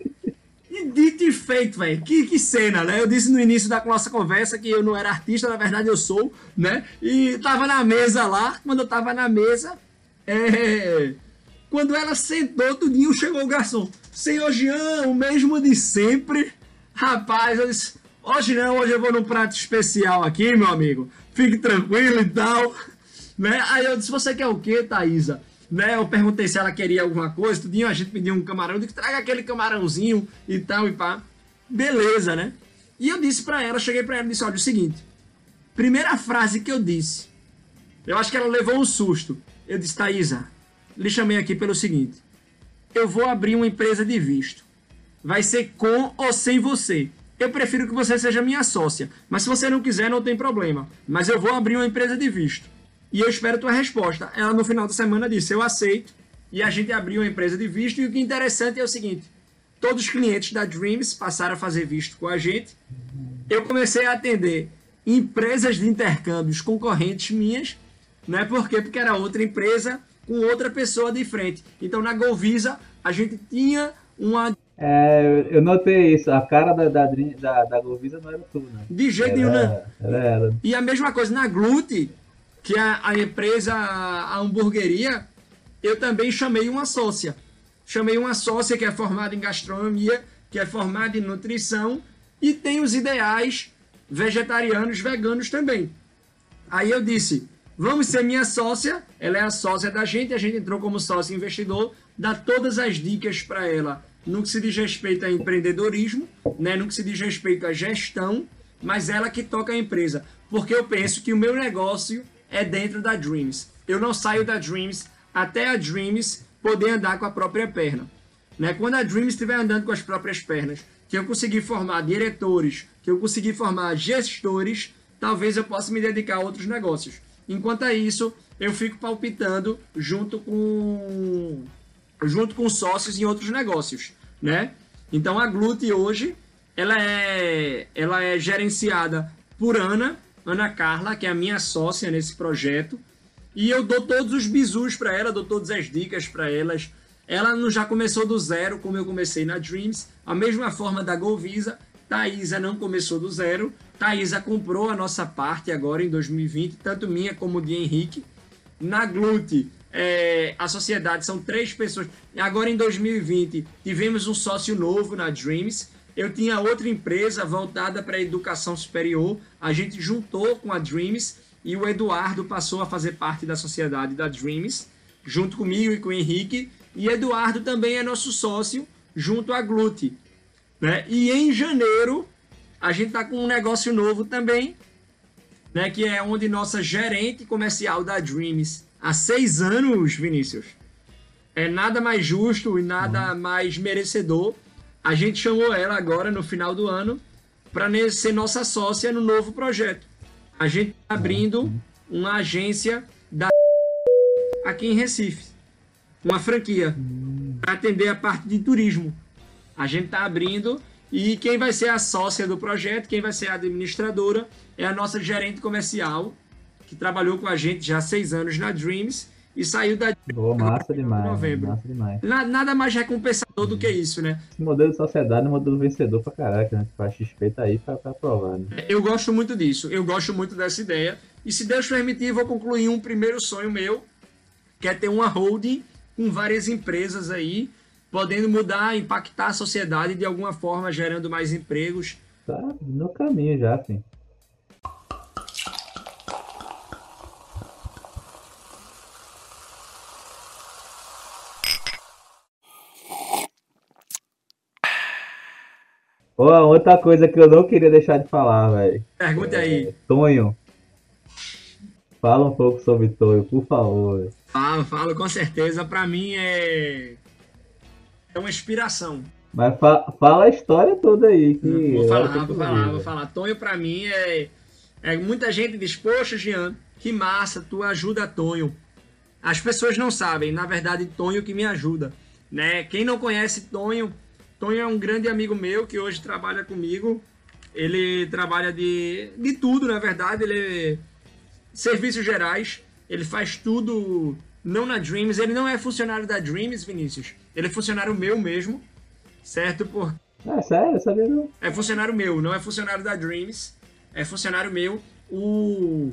E dito e feito, velho. Que, que cena, né? Eu disse no início da nossa conversa que eu não era artista, na verdade eu sou, né? E tava na mesa lá, quando eu tava na mesa, é... Quando ela sentou, tudinho, chegou o garçom. Senhor Jean, o mesmo de sempre. Rapaz, eu disse, hoje não, hoje eu vou num prato especial aqui, meu amigo. Fique tranquilo e tal. Né? Aí eu disse, você quer o quê, Thaisa? Né? Eu perguntei se ela queria alguma coisa, tudinho, a gente pediu um camarão, eu disse, traga aquele camarãozinho e tal e pá. Beleza, né? E eu disse pra ela, cheguei pra ela e disse, olha, o seguinte, primeira frase que eu disse, eu acho que ela levou um susto. Eu disse, Thaisa, lhe chamei aqui pelo seguinte, eu vou abrir uma empresa de visto. Vai ser com ou sem você. Eu prefiro que você seja minha sócia, mas se você não quiser, não tem problema. Mas eu vou abrir uma empresa de visto. E eu espero tua resposta. Ela no final da semana disse: Eu aceito. E a gente abriu uma empresa de visto. E o que é interessante é o seguinte: todos os clientes da Dreams passaram a fazer visto com a gente. Eu comecei a atender empresas de intercâmbios concorrentes minhas, né? Por quê? Porque era outra empresa com outra pessoa de frente. Então na Golvisa a gente tinha uma. É, eu notei isso. A cara da, da, da, da não era tu, né? De jeito nenhum, né? Era, era. E a mesma coisa na Glute, que é a empresa, a hamburgueria, eu também chamei uma sócia. Chamei uma sócia que é formada em gastronomia, que é formada em nutrição e tem os ideais vegetarianos, veganos também. Aí eu disse, vamos ser minha sócia, ela é a sócia da gente, a gente entrou como sócio investidor, dá todas as dicas para ela no que se diz respeito a empreendedorismo, né, no que se diz respeito à gestão, mas ela que toca a empresa, porque eu penso que o meu negócio é dentro da Dreams. Eu não saio da Dreams até a Dreams poder andar com a própria perna. Né? Quando a Dreams estiver andando com as próprias pernas, que eu conseguir formar diretores, que eu conseguir formar gestores, talvez eu possa me dedicar a outros negócios. Enquanto é isso, eu fico palpitando junto com junto com sócios em outros negócios, né? Então a Glute hoje ela é ela é gerenciada por Ana, Ana Carla, que é a minha sócia nesse projeto, e eu dou todos os bizus para ela, dou todas as dicas para elas. Ela não já começou do zero, como eu comecei na Dreams. A mesma forma da Golvisa, Thaisa não começou do zero. Thaisa comprou a nossa parte agora em 2020, tanto minha como de Henrique. Na Glute, é, a sociedade são três pessoas. Agora em 2020, tivemos um sócio novo na Dreams. Eu tinha outra empresa voltada para a educação superior. A gente juntou com a Dreams e o Eduardo passou a fazer parte da sociedade da Dreams, junto comigo e com o Henrique. E Eduardo também é nosso sócio junto à Glute. Né? E em janeiro, a gente está com um negócio novo também, né? que é onde nossa gerente comercial da Dreams, há seis anos, Vinícius, é nada mais justo e nada mais merecedor. A gente chamou ela agora no final do ano para ser nossa sócia no novo projeto. A gente está abrindo uma agência da aqui em Recife, uma franquia para atender a parte de turismo. A gente está abrindo E quem vai ser a sócia do projeto, quem vai ser a administradora, é a nossa gerente comercial, que trabalhou com a gente já há seis anos na Dreams e saiu da Pô, massa demais. novembro. Massa demais. Na- Nada mais recompensador do que isso, né? Esse modelo de sociedade é um modelo vencedor pra caraca, né? Tipo, a XP tá aí pra, pra provar, né? Eu gosto muito disso, eu gosto muito dessa ideia. E se Deus permitir, vou concluir um primeiro sonho meu, que é ter uma holding com várias empresas aí, podendo mudar, impactar a sociedade de alguma forma, gerando mais empregos. Tá no caminho já, assim. Ó, outra coisa que eu não queria deixar de falar, velho. Pergunte aí. Tonho. Fala um pouco sobre Tonho, por favor. Falo, falo com certeza. Pra mim é. É uma inspiração. Mas fa- fala a história toda aí. Que Vou eu falar, vou falar, vou falar. Tonho pra mim é. é muita gente diz, poxa, Jean, que massa, tu ajuda Tonho. As pessoas não sabem, na verdade, Tonho que me ajuda. Né? Quem não conhece Tonho, Tonho é um grande amigo meu que hoje trabalha comigo. Ele trabalha de, de tudo, na verdade. Ele é serviços gerais. Ele faz tudo não na Dreams. Ele não é funcionário da Dreams, Vinícius. Ele é funcionário meu mesmo, certo? Por, É sério, sabia não. é funcionário meu, não é funcionário da Dreams. É funcionário meu. O,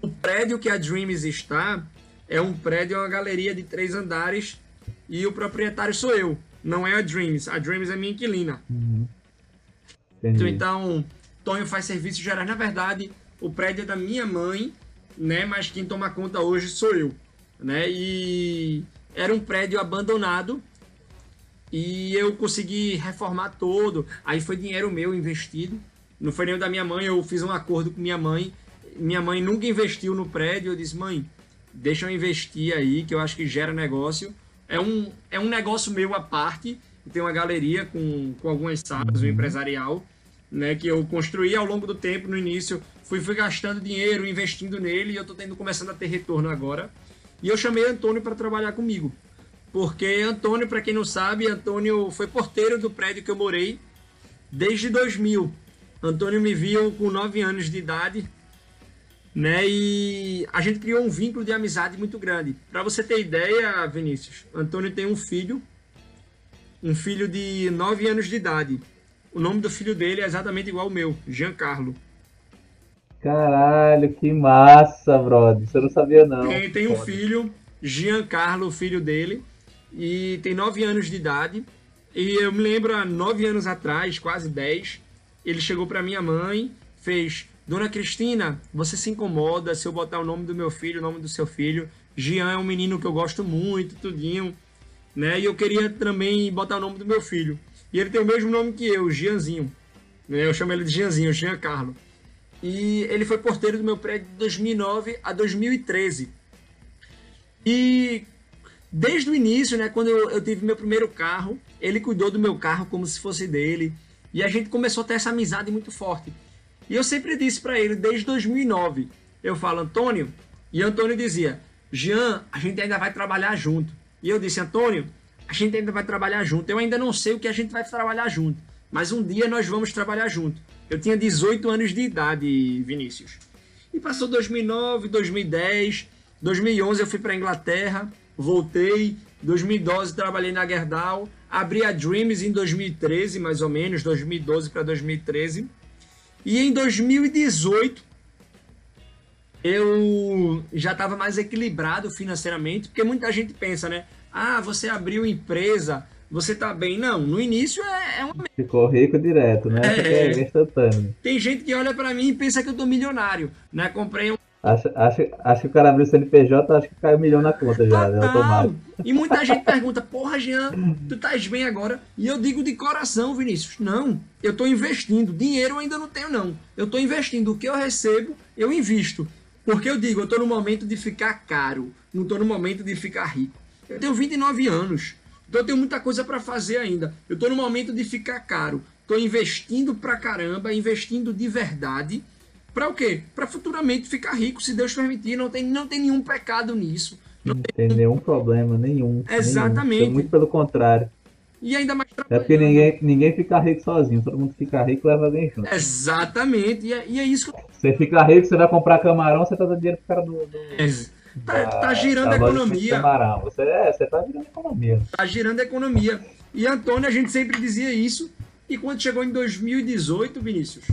o prédio que a Dreams está é um prédio, é uma galeria de três andares e o proprietário sou eu. Não é a Dreams. A Dreams é minha inquilina. Entendi. Então, Tonho faz serviços gerais. Na verdade, o prédio é da minha mãe, né? Mas quem toma conta hoje sou eu, né? E era um prédio abandonado e eu consegui reformar todo. Aí foi dinheiro meu investido. Não foi nem o da minha mãe. Eu fiz um acordo com minha mãe. Minha mãe nunca investiu no prédio. Eu disse, mãe, deixa eu investir aí, que eu acho que gera negócio. É um, é um negócio meu à parte. Tem uma galeria com, com algumas salas, um empresarial, né? Que eu construí ao longo do tempo, no início. Fui, fui gastando dinheiro, investindo nele, e eu tô tendo, começando a ter retorno agora. E eu chamei Antônio para trabalhar comigo. Porque Antônio, para quem não sabe, Antônio foi porteiro do prédio que eu morei desde 2000. Antônio me viu com 9 anos de idade, né? E a gente criou um vínculo de amizade muito grande. Para você ter ideia, Vinícius, Antônio tem um filho, um filho de 9 anos de idade. O nome do filho dele é exatamente igual ao meu, Giancarlo. Caralho, que massa, brother. Eu não sabia, não. Tem, tem um Foda. filho, Giancarlo, o filho dele, e tem 9 anos de idade. E eu me lembro, há 9 anos atrás, quase 10, ele chegou para minha mãe, fez: Dona Cristina, você se incomoda se eu botar o nome do meu filho, o nome do seu filho? Gian é um menino que eu gosto muito, tudinho, né? E eu queria também botar o nome do meu filho. E ele tem o mesmo nome que eu, Gianzinho. né? Eu chamo ele de Gianzinho, Giancarlo. E ele foi porteiro do meu prédio de 2009 a 2013. E desde o início, né, quando eu, eu tive meu primeiro carro, ele cuidou do meu carro como se fosse dele. E a gente começou a ter essa amizade muito forte. E eu sempre disse para ele, desde 2009, eu falo, Antônio, e Antônio dizia, Jean, a gente ainda vai trabalhar junto. E eu disse, Antônio, a gente ainda vai trabalhar junto. Eu ainda não sei o que a gente vai trabalhar junto, mas um dia nós vamos trabalhar junto. Eu tinha 18 anos de idade, Vinícius. E passou 2009, 2010, 2011 eu fui para Inglaterra, voltei, 2012 trabalhei na Gerdau, abri a Dreams em 2013, mais ou menos, 2012 para 2013. E em 2018 eu já estava mais equilibrado financeiramente, porque muita gente pensa, né? Ah, você abriu empresa, você tá bem. Não, no início é, é uma Ficou rico direto, né? É. É, instantâneo. Tem gente que olha pra mim e pensa que eu tô milionário, né? Comprei um Acho, acho, acho que o cara abriu o CNPJ, acho que caiu um milhão na conta já, né? Automático. E muita gente pergunta, porra, Jean, tu estás bem agora? E eu digo de coração, Vinícius, não, eu tô investindo. Dinheiro eu ainda não tenho, não. Eu tô investindo. O que eu recebo, eu invisto. Porque eu digo, eu tô no momento de ficar caro, não tô no momento de ficar rico. Eu tenho 29 anos, então eu tenho muita coisa para fazer ainda. Eu tô no momento de ficar caro. Tô investindo pra caramba, investindo de verdade. Pra o quê? Pra futuramente ficar rico, se Deus permitir. Não tem, não tem nenhum pecado nisso. Não tem nenhum problema, nenhum. nenhum. Exatamente. Muito pelo contrário. e ainda mais É porque ninguém, ninguém fica rico sozinho, todo mundo fica rico leva alguém junto. Exatamente, e é, e é isso que Você fica rico, você vai comprar camarão, você tá dando dinheiro pro cara do. do tá, tá girando a economia. Camarão. Você, é, você tá virando economia. tá girando a economia. E Antônio, a gente sempre dizia isso. E quando chegou em 2018, Vinícius,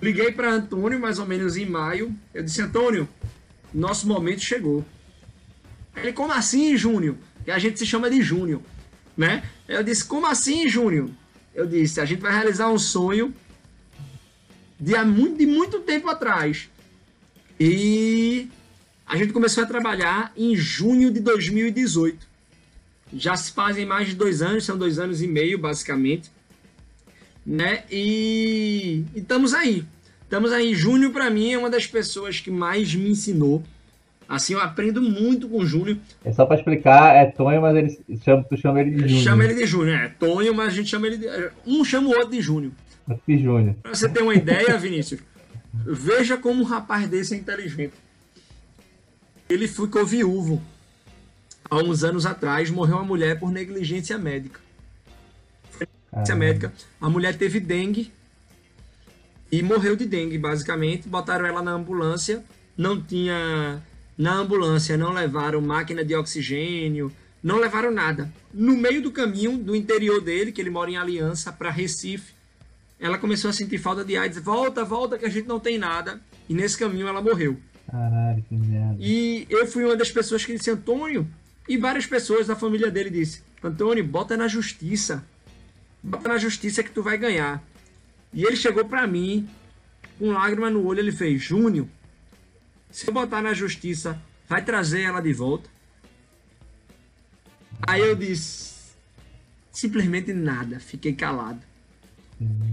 liguei para Antônio mais ou menos em maio. Eu disse: Antônio, nosso momento chegou. Ele, como assim, Júnior? Que a gente se chama de Júnior, né? Eu disse: Como assim, Júnior? Eu disse: A gente vai realizar um sonho de, de muito tempo atrás. E a gente começou a trabalhar em junho de 2018. Já se fazem mais de dois anos, são dois anos e meio, basicamente. Né? E, estamos aí. Estamos aí. Júnior, para mim, é uma das pessoas que mais me ensinou. Assim, eu aprendo muito com o Júnior. É só pra explicar, é Tonho, mas ele chama, tu chama ele de Júnior. Chama ele de Júnior. É Tonho, mas a gente chama ele de. Um chama o outro de Júnior. Aqui, Júnior. Pra você ter uma ideia, Vinícius, veja como um rapaz desse é inteligente. Ele ficou viúvo. Há uns anos atrás, morreu uma mulher por negligência médica. Negligência médica. A mulher teve dengue e morreu de dengue, basicamente. Botaram ela na ambulância. Não tinha. Na ambulância não levaram máquina de oxigênio, não levaram nada. No meio do caminho, do interior dele, que ele mora em Aliança, para Recife, ela começou a sentir falta de AIDS. Volta, volta, que a gente não tem nada. E nesse caminho ela morreu. Caralho, que merda. E eu fui uma das pessoas que disse, Antônio, e várias pessoas da família dele disse, Antônio, bota na justiça. Bota na justiça que tu vai ganhar. E ele chegou pra mim, com lágrima no olho, ele fez, Júnior, se eu botar na justiça, vai trazer ela de volta? Aí eu disse, simplesmente nada, fiquei calado.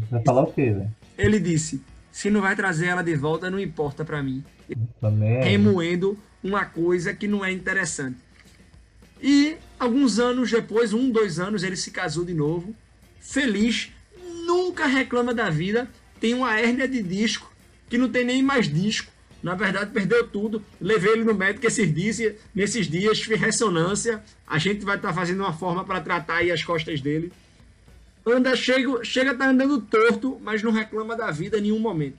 Vai falar o quê, velho? Ele disse, se não vai trazer ela de volta, não importa pra mim. Também é. remoendo uma coisa que não é interessante. E alguns anos depois, um, dois anos, ele se casou de novo, feliz, nunca reclama da vida, tem uma hérnia de disco, que não tem nem mais disco, na verdade perdeu tudo, levei ele no médico esses dias, nesses dias, fiz ressonância, a gente vai estar fazendo uma forma para tratar aí as costas dele. Anda, chega, chega tá andando torto, mas não reclama da vida em nenhum momento.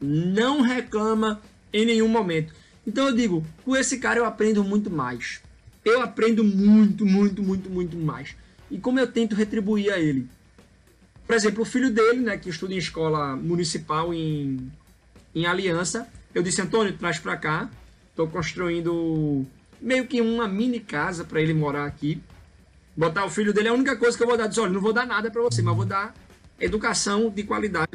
Não reclama em nenhum momento. Então eu digo, com esse cara eu aprendo muito mais. Eu aprendo muito, muito, muito, muito mais. E como eu tento retribuir a ele? Por exemplo, o filho dele, né, que estuda em escola municipal em, em Aliança, eu disse, Antônio, traz pra cá. Tô construindo meio que uma mini casa para ele morar aqui. Botar o filho dele é a única coisa que eu vou dar. Diz, olha, não vou dar nada para você, mas vou dar educação de qualidade.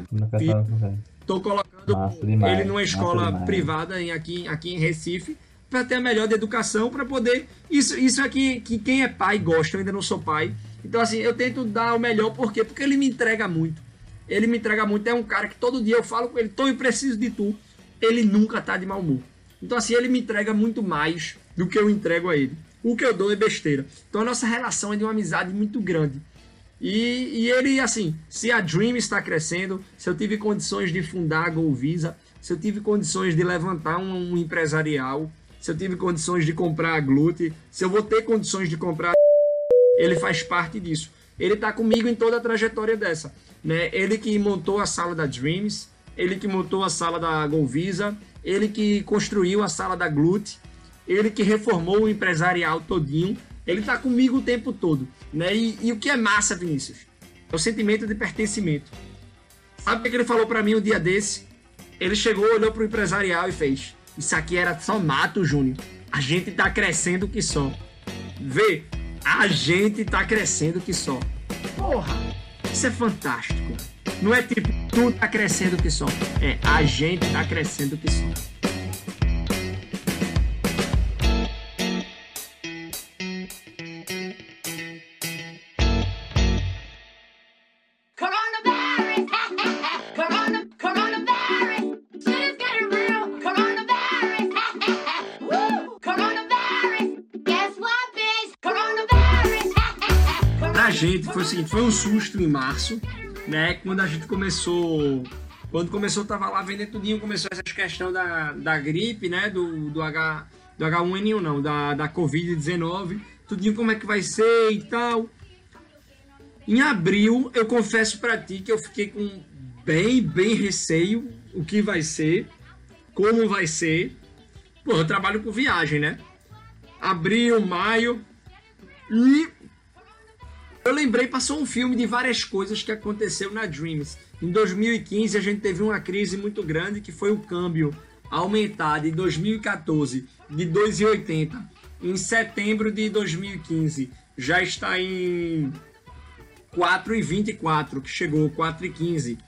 Estou colocando Massa demais, ele numa escola privada em, aqui, aqui em Recife para ter a melhor de educação, para poder. Isso, isso é que, que quem é pai gosta, eu ainda não sou pai. Então, assim, eu tento dar o melhor, por quê? Porque ele me entrega muito. Ele me entrega muito. É um cara que todo dia eu falo com ele, Tom, preciso de tu. Ele nunca tá de mau humor. Então, assim, ele me entrega muito mais do que eu entrego a ele. O que eu dou é besteira. Então, a nossa relação é de uma amizade muito grande. E, e ele, assim, se a Dream está crescendo, se eu tive condições de fundar a Golvisa, se eu tive condições de levantar um, um empresarial, se eu tive condições de comprar a Glute, se eu vou ter condições de comprar ele faz parte disso. Ele está comigo em toda a trajetória dessa. Né? Ele que montou a sala da Dreams, ele que montou a sala da Golvisa, ele que construiu a sala da Glute, ele que reformou o empresarial todinho. Ele está comigo o tempo todo. Né? E, e o que é massa, Vinícius? É o sentimento de pertencimento. Sabe o que ele falou para mim um dia desse? Ele chegou, olhou pro empresarial e fez: Isso aqui era só mato, Júnior. A gente tá crescendo que só. Vê, a gente tá crescendo que só. Porra, isso é fantástico. Não é tipo, tu tá crescendo que só. É, a gente tá crescendo que só. Seguinte, foi um susto em março, né? Quando a gente começou. Quando começou, tava lá vendendo tudinho, começou essa questão da, da gripe, né? Do, do, H, do H1N1, não, da, da Covid-19, tudinho como é que vai ser e tal. Em abril, eu confesso pra ti que eu fiquei com bem, bem receio o que vai ser, como vai ser. Pô, eu trabalho com viagem, né? Abril, maio. E eu lembrei, passou um filme de várias coisas que aconteceu na Dreams. Em 2015 a gente teve uma crise muito grande que foi o câmbio aumentar de 2014 de 2,80 em setembro de 2015 já está em 4,24 que chegou 4,15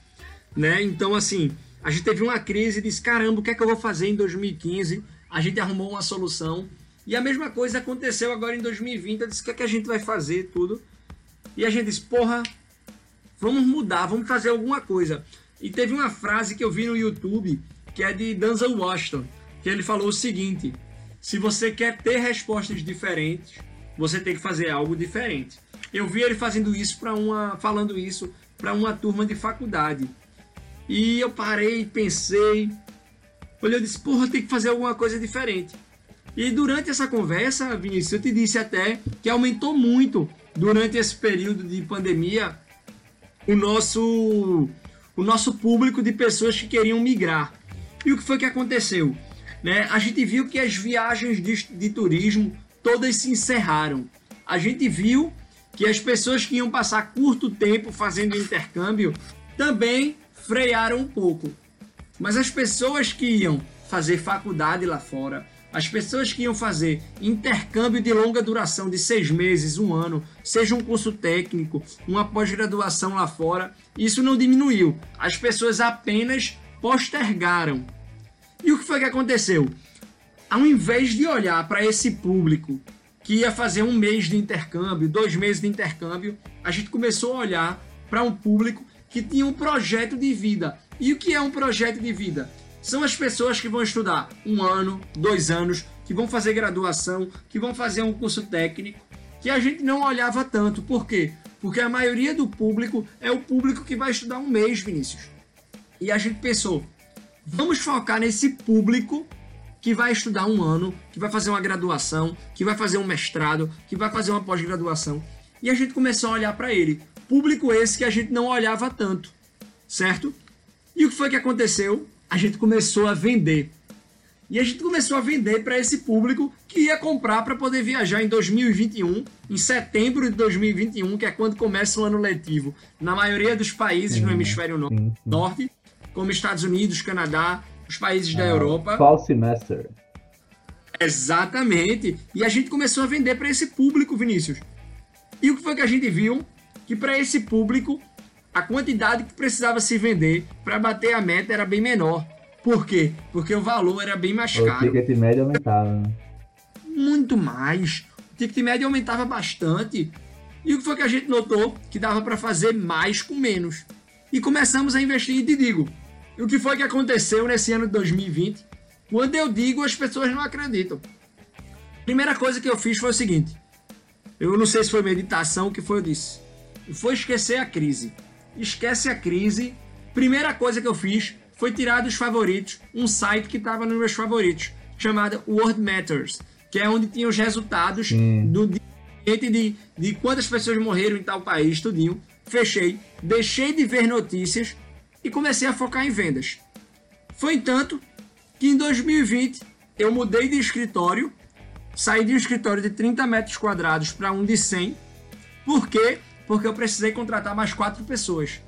né? Então assim a gente teve uma crise e disse caramba o que é que eu vou fazer em 2015 a gente arrumou uma solução. E a mesma coisa aconteceu agora em 2020 eu disse o que é que a gente vai fazer? Tudo e a gente disse porra vamos mudar, vamos fazer alguma coisa. E teve uma frase que eu vi no YouTube, que é de Denzel Washington, que ele falou o seguinte: se você quer ter respostas diferentes, você tem que fazer algo diferente. Eu vi ele fazendo isso para uma, falando isso para uma turma de faculdade. E eu parei, pensei, olhei, eu disse, porra, tem que fazer alguma coisa diferente. E durante essa conversa, Vinícius, eu te disse até que aumentou muito durante esse período de pandemia o nosso o nosso público de pessoas que queriam migrar. E o que foi que aconteceu? Né? A gente viu que as viagens de, de turismo todas se encerraram. A gente viu que as pessoas que iam passar curto tempo fazendo intercâmbio também frearam um pouco. Mas as pessoas que iam fazer faculdade lá fora, as pessoas que iam fazer intercâmbio de longa duração, de seis meses, um ano, seja um curso técnico, uma pós-graduação lá fora, isso não diminuiu. As pessoas apenas postergaram. E o que foi que aconteceu? Ao invés de olhar para esse público que ia fazer um mês de intercâmbio, dois meses de intercâmbio, a gente começou a olhar para um público que tinha um projeto de vida. E o que é um projeto de vida? São as pessoas que vão estudar um ano, dois anos, que vão fazer graduação, que vão fazer um curso técnico, que a gente não olhava tanto. Por quê? Porque a maioria do público é o público que vai estudar um mês, Vinícius. E a gente pensou, vamos focar nesse público que vai estudar um ano, que vai fazer uma graduação, que vai fazer um mestrado, que vai fazer uma pós-graduação. E a gente começou a olhar para ele. Público esse que a gente não olhava tanto, certo? E o que foi que aconteceu? A gente começou a vender. E a gente começou a vender para esse público que ia comprar para poder viajar em 2021, em setembro de 2021, que é quando começa o ano letivo, na maioria dos países no hemisfério norte, como Estados Unidos, Canadá, os países da Ah, Europa. Fall semester. Exatamente. E a gente começou a vender para esse público, Vinícius. E o que foi que a gente viu? Que para esse público, a quantidade que precisava se vender para bater a meta era bem menor. Por quê? Porque o valor era bem mais O caro. ticket médio aumentava. né? Muito mais. O ticket médio aumentava bastante. E o que foi que a gente notou? Que dava para fazer mais com menos. E começamos a investir e te digo. O que foi que aconteceu nesse ano de 2020? Quando eu digo, as pessoas não acreditam. Primeira coisa que eu fiz foi o seguinte. Eu não sei se foi meditação, o que foi eu disse. Foi esquecer a crise. Esquece a crise. Primeira coisa que eu fiz foi tirar dos favoritos um site que estava nos meus favoritos, chamado World Matters, que é onde tinha os resultados do dia de, de quantas pessoas morreram em tal país, tudinho. Fechei, deixei de ver notícias e comecei a focar em vendas. Foi entanto que em 2020 eu mudei de escritório, saí de um escritório de 30 metros quadrados para um de 100. Por quê? Porque eu precisei contratar mais quatro pessoas.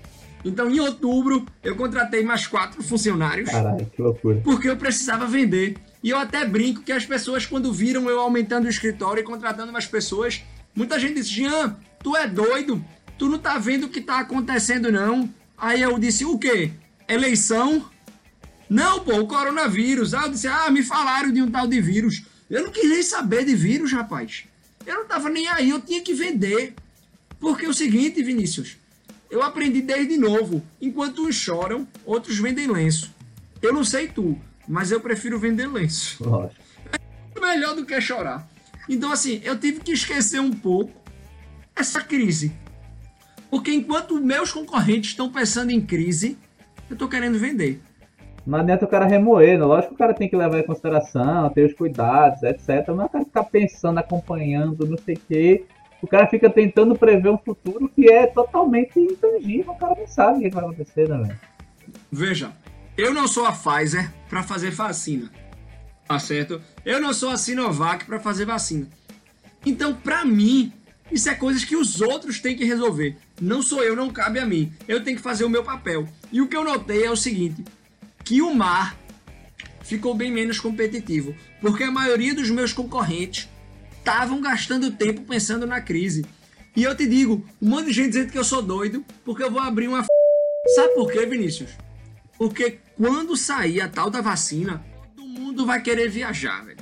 Então, em outubro, eu contratei mais quatro funcionários Caralho, que loucura. porque eu precisava vender. E eu até brinco que as pessoas, quando viram eu aumentando o escritório e contratando mais pessoas, muita gente disse: Jean, tu é doido? Tu não tá vendo o que tá acontecendo, não? Aí eu disse: o quê? Eleição? Não, pô, o coronavírus. Aí eu disse: ah, me falaram de um tal de vírus. Eu não nem saber de vírus, rapaz. Eu não tava nem aí, eu tinha que vender. Porque é o seguinte, Vinícius, eu aprendi desde novo. Enquanto uns choram, outros vendem lenço. Eu não sei tu, mas eu prefiro vender lenço. Lógico. Melhor do que chorar. Então, assim, eu tive que esquecer um pouco essa crise. Porque enquanto meus concorrentes estão pensando em crise, eu tô querendo vender. Não adianta o cara remoer, né? lógico que o cara tem que levar em consideração, ter os cuidados, etc. Mas o cara ficar pensando, acompanhando, não sei o quê. O cara fica tentando prever um futuro que é totalmente intangível, o cara não sabe o que vai acontecer, né, velho? Veja, eu não sou a Pfizer para fazer vacina. Tá certo? Eu não sou a Sinovac para fazer vacina. Então, para mim, isso é coisas que os outros têm que resolver. Não sou eu, não cabe a mim. Eu tenho que fazer o meu papel. E o que eu notei é o seguinte: que o mar ficou bem menos competitivo, porque a maioria dos meus concorrentes estavam gastando tempo pensando na crise. E eu te digo, um monte de gente dizendo que eu sou doido, porque eu vou abrir uma. f***. Sabe por quê, Vinícius? Porque quando sair a tal da vacina, todo mundo vai querer viajar, velho.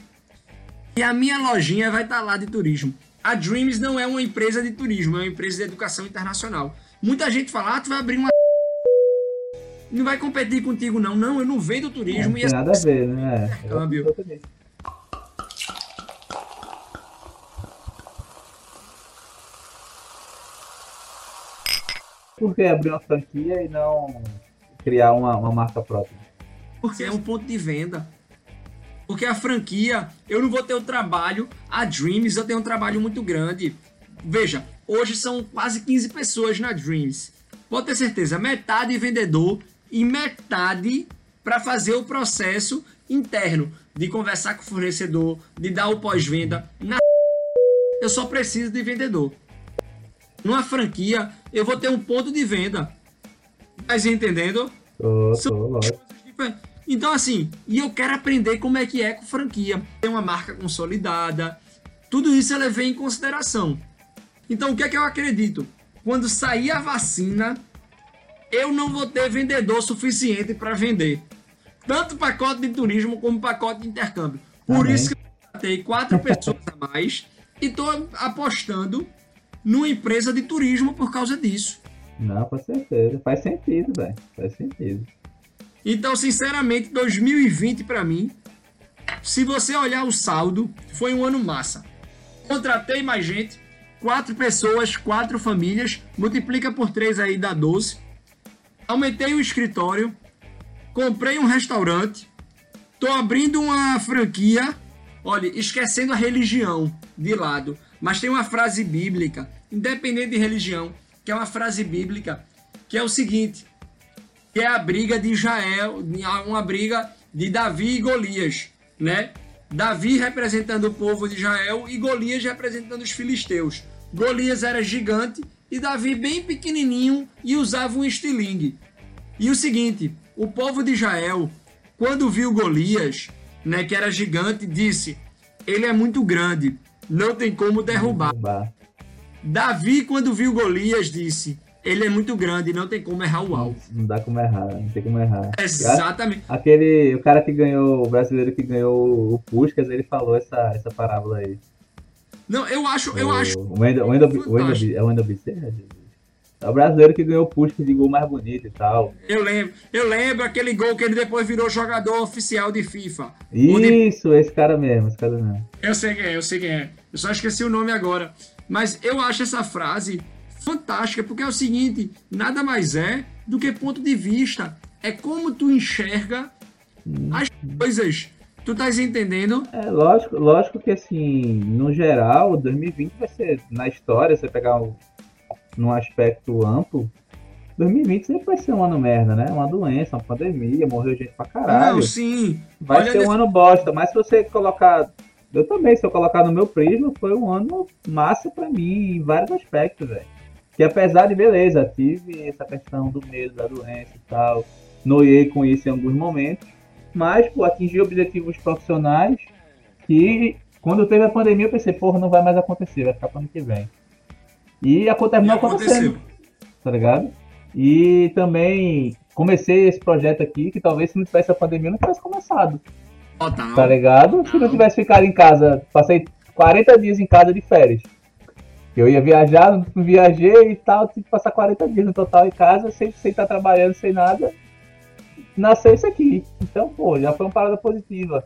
E a minha lojinha vai estar lá de turismo. A Dreams não é uma empresa de turismo, é uma empresa de educação internacional. Muita gente fala, ah, tu vai abrir uma. Não vai competir contigo, não. Não, eu não vendo turismo Não e tem nada a ver, né? É, Câmbio. exatamente. Por que abrir uma franquia e não criar uma, uma marca própria? Porque é um ponto de venda. Porque a franquia, eu não vou ter o trabalho. A Dreams, eu tenho um trabalho muito grande. Veja, hoje são quase 15 pessoas na Dreams. Pode ter certeza, metade vendedor e metade para fazer o processo interno de conversar com o fornecedor, de dar o pós-venda. Na eu só preciso de vendedor. Numa franquia, eu vou ter um ponto de venda. Tá entendendo? Tô, tô. Então, assim, e eu quero aprender como é que é com franquia. Tem uma marca consolidada. Tudo isso eu levei em consideração. Então, o que é que eu acredito? Quando sair a vacina, eu não vou ter vendedor suficiente para vender. Tanto pacote de turismo como pacote de intercâmbio. Por Amém. isso que eu contratei quatro [laughs] pessoas a mais e estou apostando numa empresa de turismo por causa disso. Não, com certeza. Faz sentido, velho. Faz sentido. Então, sinceramente, 2020 pra mim, se você olhar o saldo, foi um ano massa. Contratei mais gente, quatro pessoas, quatro famílias, multiplica por três aí dá 12. Aumentei o escritório, comprei um restaurante, tô abrindo uma franquia, olha, esquecendo a religião de lado, mas tem uma frase bíblica, independente de religião, que é uma frase bíblica, que é o seguinte: que é a briga de Israel, uma briga de Davi e Golias, né? Davi representando o povo de Israel e Golias representando os filisteus. Golias era gigante e Davi bem pequenininho e usava um estilingue. E o seguinte, o povo de Israel, quando viu Golias, né, que era gigante, disse: "Ele é muito grande, não tem como derrubar". Bah. Davi, quando viu Golias, disse: Ele é muito grande, não tem como errar o alvo. Não dá como errar, não tem como errar. Exatamente. Aquele, o cara que ganhou, o brasileiro que ganhou o Puskas, ele falou essa, essa parábola aí. Não, eu acho, eu o, acho. O Wendel, é o Wendel Bezerra? É o brasileiro que ganhou o Puskas de gol mais bonito e tal. Eu lembro, eu lembro aquele gol que ele depois virou jogador oficial de FIFA. Isso, esse cara mesmo, esse cara mesmo. Eu sei quem é, eu sei quem é. Eu só esqueci o nome agora. Mas eu acho essa frase fantástica, porque é o seguinte: nada mais é do que ponto de vista. É como tu enxerga as coisas. Tu estás entendendo? É, lógico, lógico que assim, no geral, 2020 vai ser, na história, você pegar um, num aspecto amplo, 2020 sempre vai ser um ano merda, né? Uma doença, uma pandemia, morreu gente pra caralho. Não, sim. Vai Olha ser um ano bosta, mas se você colocar. Eu também, se eu colocar no meu prisma, foi um ano massa pra mim, em vários aspectos, velho. Que apesar de, beleza, tive essa questão do medo da doença e tal, noiei com isso em alguns momentos, mas, pô, atingi objetivos profissionais que, quando teve a pandemia, eu pensei, porra, não vai mais acontecer, vai ficar pro ano que vem. E terminou E aconteceu. acontecendo, tá ligado? E também comecei esse projeto aqui, que talvez se não tivesse a pandemia, não tivesse começado. Total. Tá ligado? Se não tivesse ficado em casa, passei 40 dias em casa de férias. Eu ia viajar, não viajei e tal, tive que passar 40 dias no total em casa, sem, sem estar trabalhando, sem nada. Nasceu isso aqui. Então, pô, já foi uma parada positiva.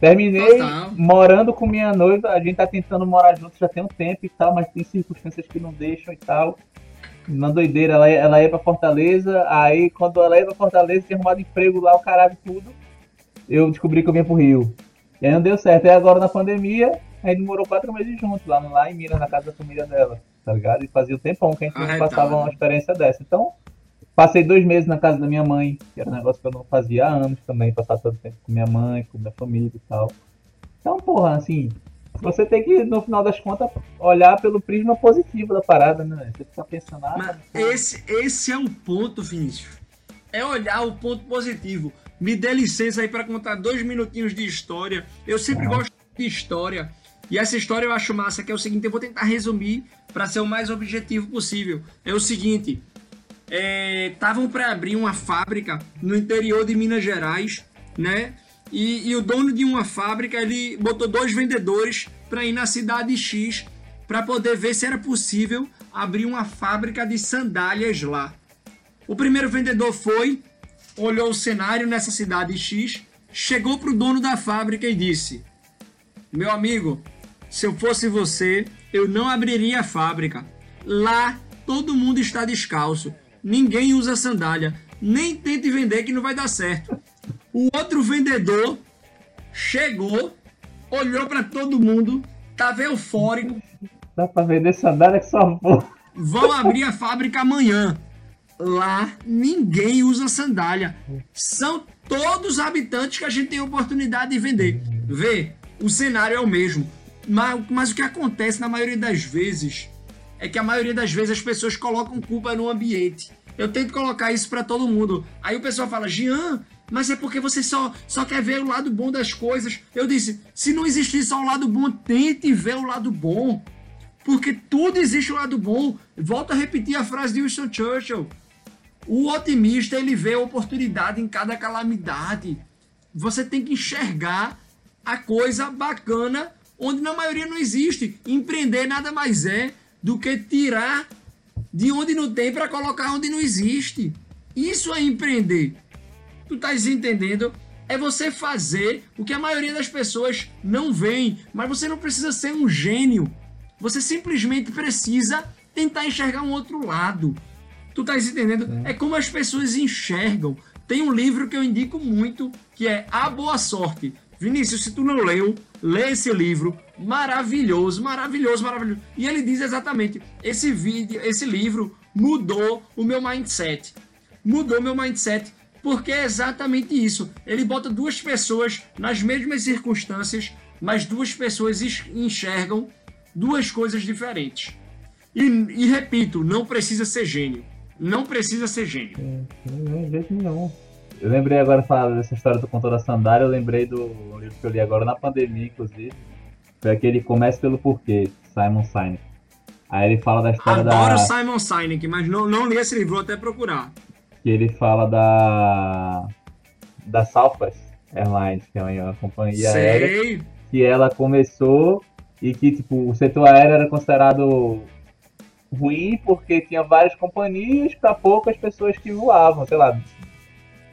Terminei morando com minha noiva, a gente tá tentando morar junto já tem um tempo e tal, mas tem circunstâncias que não deixam e tal. Na doideira, ela, ela ia pra Fortaleza, aí quando ela ia pra Fortaleza, tinha arrumado emprego lá, o caralho tudo eu descobri que eu vinha pro Rio. E aí não deu certo. Aí agora na pandemia, A gente morou quatro meses juntos, lá, no- lá em Minas, na casa da família dela, tá ligado? E fazia o tempão que a gente Arretado. passava uma experiência dessa. Então, passei dois meses na casa da minha mãe, que era um negócio que eu não fazia há anos também, passar todo tempo com minha mãe, com minha família e tal. Então, porra, assim, você tem que, no final das contas, olhar pelo prisma positivo da parada, né? Você fica pensando, ah, Mas esse, esse é o ponto, Vinícius. É olhar o ponto positivo. Me dê licença aí para contar dois minutinhos de história. Eu sempre gosto de história. E essa história eu acho massa, que é o seguinte, eu vou tentar resumir para ser o mais objetivo possível. É o seguinte, estavam para abrir uma fábrica no interior de Minas Gerais, né? E, e o dono de uma fábrica ele botou dois vendedores para ir na cidade X para poder ver se era possível abrir uma fábrica de sandálias lá. O primeiro vendedor foi, olhou o cenário nessa cidade X, chegou pro dono da fábrica e disse: Meu amigo, se eu fosse você, eu não abriria a fábrica. Lá todo mundo está descalço, ninguém usa sandália. Nem tente vender que não vai dar certo. O outro vendedor chegou, olhou para todo mundo, tava eufórico. dá pra vender sandália que só porra. Vão abrir a fábrica amanhã. Lá ninguém usa sandália. São todos habitantes que a gente tem oportunidade de vender. Vê, o cenário é o mesmo. Mas, mas o que acontece na maioria das vezes é que a maioria das vezes as pessoas colocam culpa no ambiente. Eu tento colocar isso pra todo mundo. Aí o pessoal fala, Jean, mas é porque você só, só quer ver o lado bom das coisas. Eu disse, se não existir só o lado bom, tente ver o lado bom. Porque tudo existe o lado bom. Volto a repetir a frase de Winston Churchill. O otimista, ele vê a oportunidade em cada calamidade. Você tem que enxergar a coisa bacana onde na maioria não existe. Empreender nada mais é do que tirar de onde não tem para colocar onde não existe. Isso é empreender. Tu estás entendendo? É você fazer o que a maioria das pessoas não veem, mas você não precisa ser um gênio. Você simplesmente precisa tentar enxergar um outro lado. Tu tá entendendo? É como as pessoas enxergam. Tem um livro que eu indico muito, que é A Boa Sorte. Vinícius, se tu não leu, lê esse livro. Maravilhoso, maravilhoso, maravilhoso. E ele diz exatamente: esse vídeo, esse livro mudou o meu mindset. Mudou meu mindset. Porque é exatamente isso. Ele bota duas pessoas nas mesmas circunstâncias, mas duas pessoas es- enxergam duas coisas diferentes. E, e repito, não precisa ser gênio. Não precisa ser gênio. Não, de jeito nenhum. Eu lembrei agora falando dessa história do contor da sandália, eu lembrei do livro que eu li agora na pandemia, inclusive. Foi aquele Comece pelo Porquê, Simon Sinek. Aí ele fala da história Adoro da. Simon Sinek, mas não, não li esse livro, vou até procurar. que ele fala da da Southwest Airlines, que é uma companhia aérea, Sei. que ela começou e que tipo o setor aéreo era considerado ruim porque tinha várias companhias para poucas pessoas que voavam, sei lá,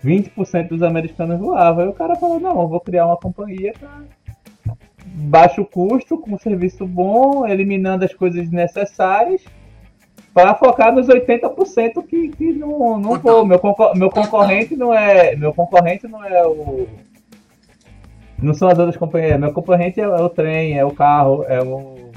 20% dos americanos voavam. Aí o cara falou: "Não, eu vou criar uma companhia para baixo custo, com serviço bom, eliminando as coisas desnecessárias para focar nos 80% que, que não, não vou. Meu, concor- meu concorrente não é. Meu concorrente não é o. Não são as outras companhias. Meu concorrente é, o trem, é o carro, é o.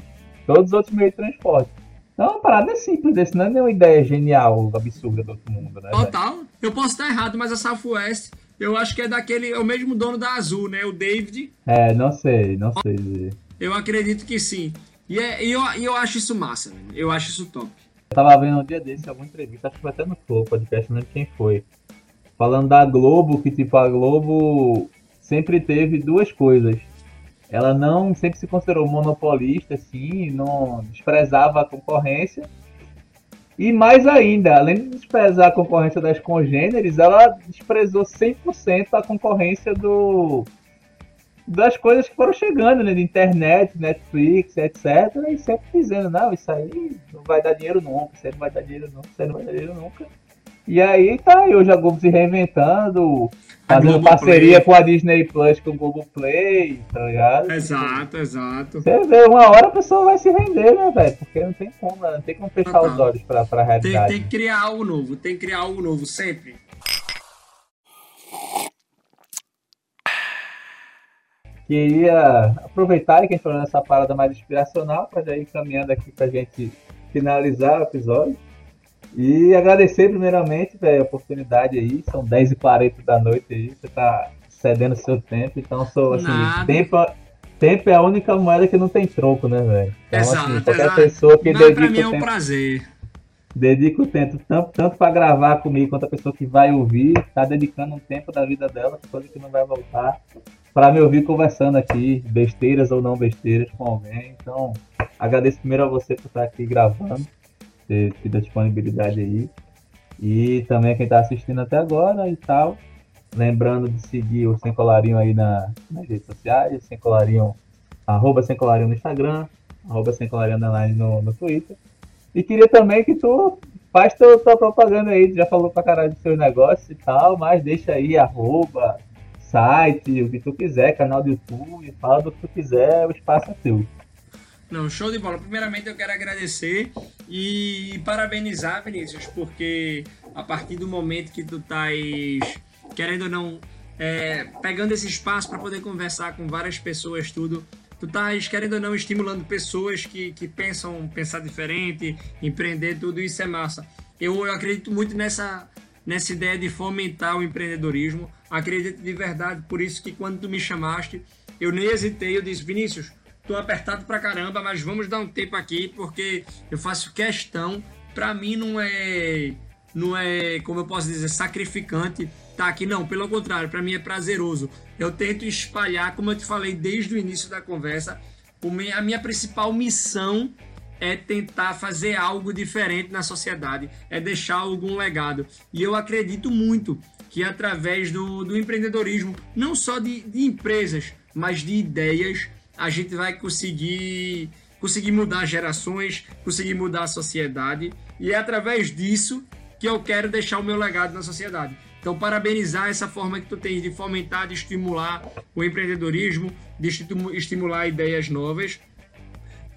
Todos os outros meios de transporte. Então, uma parada é simples desse, não é nenhuma ideia genial, absurda do outro mundo, né? velho? Total. Eu posso estar errado, mas a Southwest, eu acho que é daquele. É o mesmo dono da Azul, né? O David. É, não sei, não sei dizer. Eu acredito que sim. E, é, e eu, e eu acho isso massa, velho. Eu acho isso top. Eu tava vendo um dia desse alguma entrevista, acho que foi até no Flow podcast, não lembro quem foi. Falando da Globo, que tipo, a Globo sempre teve duas coisas. Ela não sempre se considerou monopolista, assim, não desprezava a concorrência. E mais ainda, além de desprezar a concorrência das congêneres, ela desprezou 100% a concorrência do das coisas que foram chegando, né? De internet, Netflix, etc. E sempre dizendo, não, isso aí não vai dar dinheiro nunca, isso aí não vai dar dinheiro nunca, isso aí não vai dar dinheiro nunca. E aí tá aí hoje a Globo se reinventando, fazendo parceria com a Disney Plus, com o Google Play, tá ligado? Exato, exato. Você vê, uma hora a pessoa vai se render, né, velho? Porque não tem como, né? não tem como fechar os olhos pra, pra Tem, realidade. tem que criar algo novo, tem que criar algo novo sempre. queria aproveitar que a gente falou nessa parada mais inspiracional para já ir caminhando aqui pra gente finalizar o episódio. E agradecer primeiramente, velho, a oportunidade aí. São 10h40 da noite aí. Você tá cedendo seu tempo. Então, sou assim, Nada. tempo, tempo é a única moeda que não tem troco, né, velho? Então, Exato, assim, qualquer exato. pessoa que pra dedica mim é um tempo prazer. dedica o tempo tanto, tanto para gravar comigo quanto a pessoa que vai ouvir, tá dedicando um tempo da vida dela, coisa que não vai voltar, para me ouvir conversando aqui, besteiras ou não besteiras com alguém. Então, agradeço primeiro a você por estar aqui gravando, ter tido a disponibilidade aí. E também quem tá assistindo até agora e tal. Lembrando de seguir o Sem Colarinho aí na, nas redes sociais, Sem Colarinho, arroba Sem Colarinho no Instagram, arroba Sem Colarinho no, no Twitter. E queria também que tu faz tua, tua propaganda aí, já falou pra caralho dos seus negócios e tal, mas deixa aí arroba, site, o que tu quiser, canal do YouTube, fala do que tu quiser, o espaço é teu. Não, show de bola. Primeiramente eu quero agradecer e parabenizar, Vinícius, porque a partir do momento que tu estás, querendo ou não, é, pegando esse espaço para poder conversar com várias pessoas, tudo, tu estás, querendo ou não, estimulando pessoas que, que pensam pensar diferente, empreender, tudo isso é massa. Eu, eu acredito muito nessa, nessa ideia de fomentar o empreendedorismo. Acredito de verdade, por isso que quando tu me chamaste, eu nem hesitei, eu disse, Vinícius, tô apertado pra caramba, mas vamos dar um tempo aqui, porque eu faço questão, pra mim não é, não é, como eu posso dizer, sacrificante tá aqui, não, pelo contrário, pra mim é prazeroso. Eu tento espalhar, como eu te falei desde o início da conversa, a minha principal missão é tentar fazer algo diferente na sociedade, é deixar algum legado. E eu acredito muito que através do, do empreendedorismo, não só de, de empresas, mas de ideias, a gente vai conseguir, conseguir mudar gerações, conseguir mudar a sociedade. E é através disso que eu quero deixar o meu legado na sociedade. Então, parabenizar essa forma que tu tens de fomentar, de estimular o empreendedorismo, de estimu- estimular ideias novas.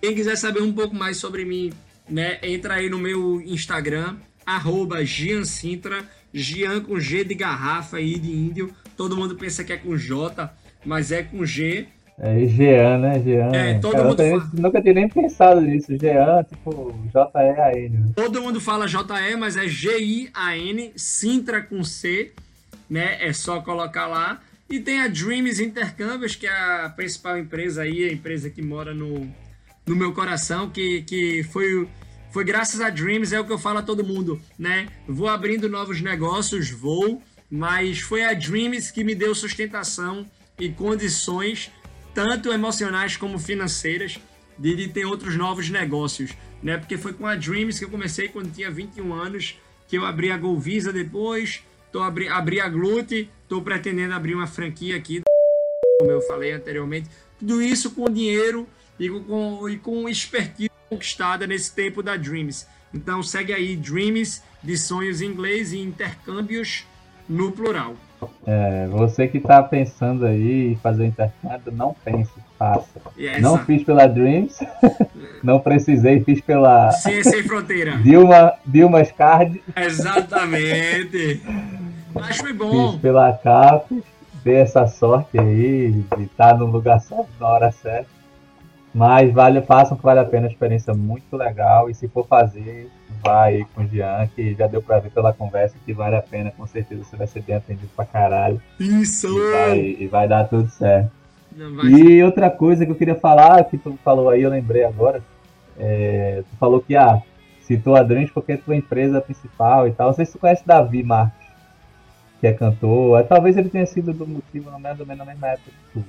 Quem quiser saber um pouco mais sobre mim, né, entra aí no meu Instagram, arroba Gian Sintra, Gian com G de garrafa e de índio. Todo mundo pensa que é com J, mas é com G. É Jean, né? Jean. É, todo Cara, mundo também nunca tinha nem pensado nisso. Jean, tipo, J-E-A-N. né? Todo mundo fala JE, mas é G-I-A-N, Sintra com C, né? É só colocar lá. E tem a Dreams Intercâmbios, que é a principal empresa aí, a empresa que mora no, no meu coração, que, que foi, foi graças a Dreams, é o que eu falo a todo mundo, né? Vou abrindo novos negócios, vou, mas foi a Dreams que me deu sustentação e condições, tanto emocionais como financeiras, de, de ter outros novos negócios, né? Porque foi com a Dreams que eu comecei quando tinha 21 anos, que eu abri a Golvisa depois, tô abri, abri a Glute, tô pretendendo abrir uma franquia aqui, como eu falei anteriormente. Tudo isso com dinheiro e com, com, e com expertise conquistada nesse tempo da Dreams. Então segue aí Dreams de sonhos em inglês e intercâmbios no plural. É, você que tá pensando aí em fazer intercâmbio, não pense, faça. É, não fiz pela Dreams, [laughs] não precisei, fiz pela Ciência sem fronteira. [laughs] Dilma, Dilma's Card, Exatamente. Mas foi bom. fiz pela CAP, dei essa sorte aí de estar no lugar certo na hora certa. Mas vale, façam que vale a pena, a experiência muito legal. E se for fazer, vai aí com o Jean, que já deu pra ver pela conversa que vale a pena, com certeza você vai ser bem atendido pra caralho. Isso! E vai, e vai dar tudo certo. E outra coisa que eu queria falar, que tu falou aí, eu lembrei agora. é, tu falou que ah, citou a Dreams porque é tua empresa principal e tal. Não sei se tu conhece Davi Marques, que é cantor. É, Talvez ele tenha sido do motivo mais ou menos na mesma época que tu.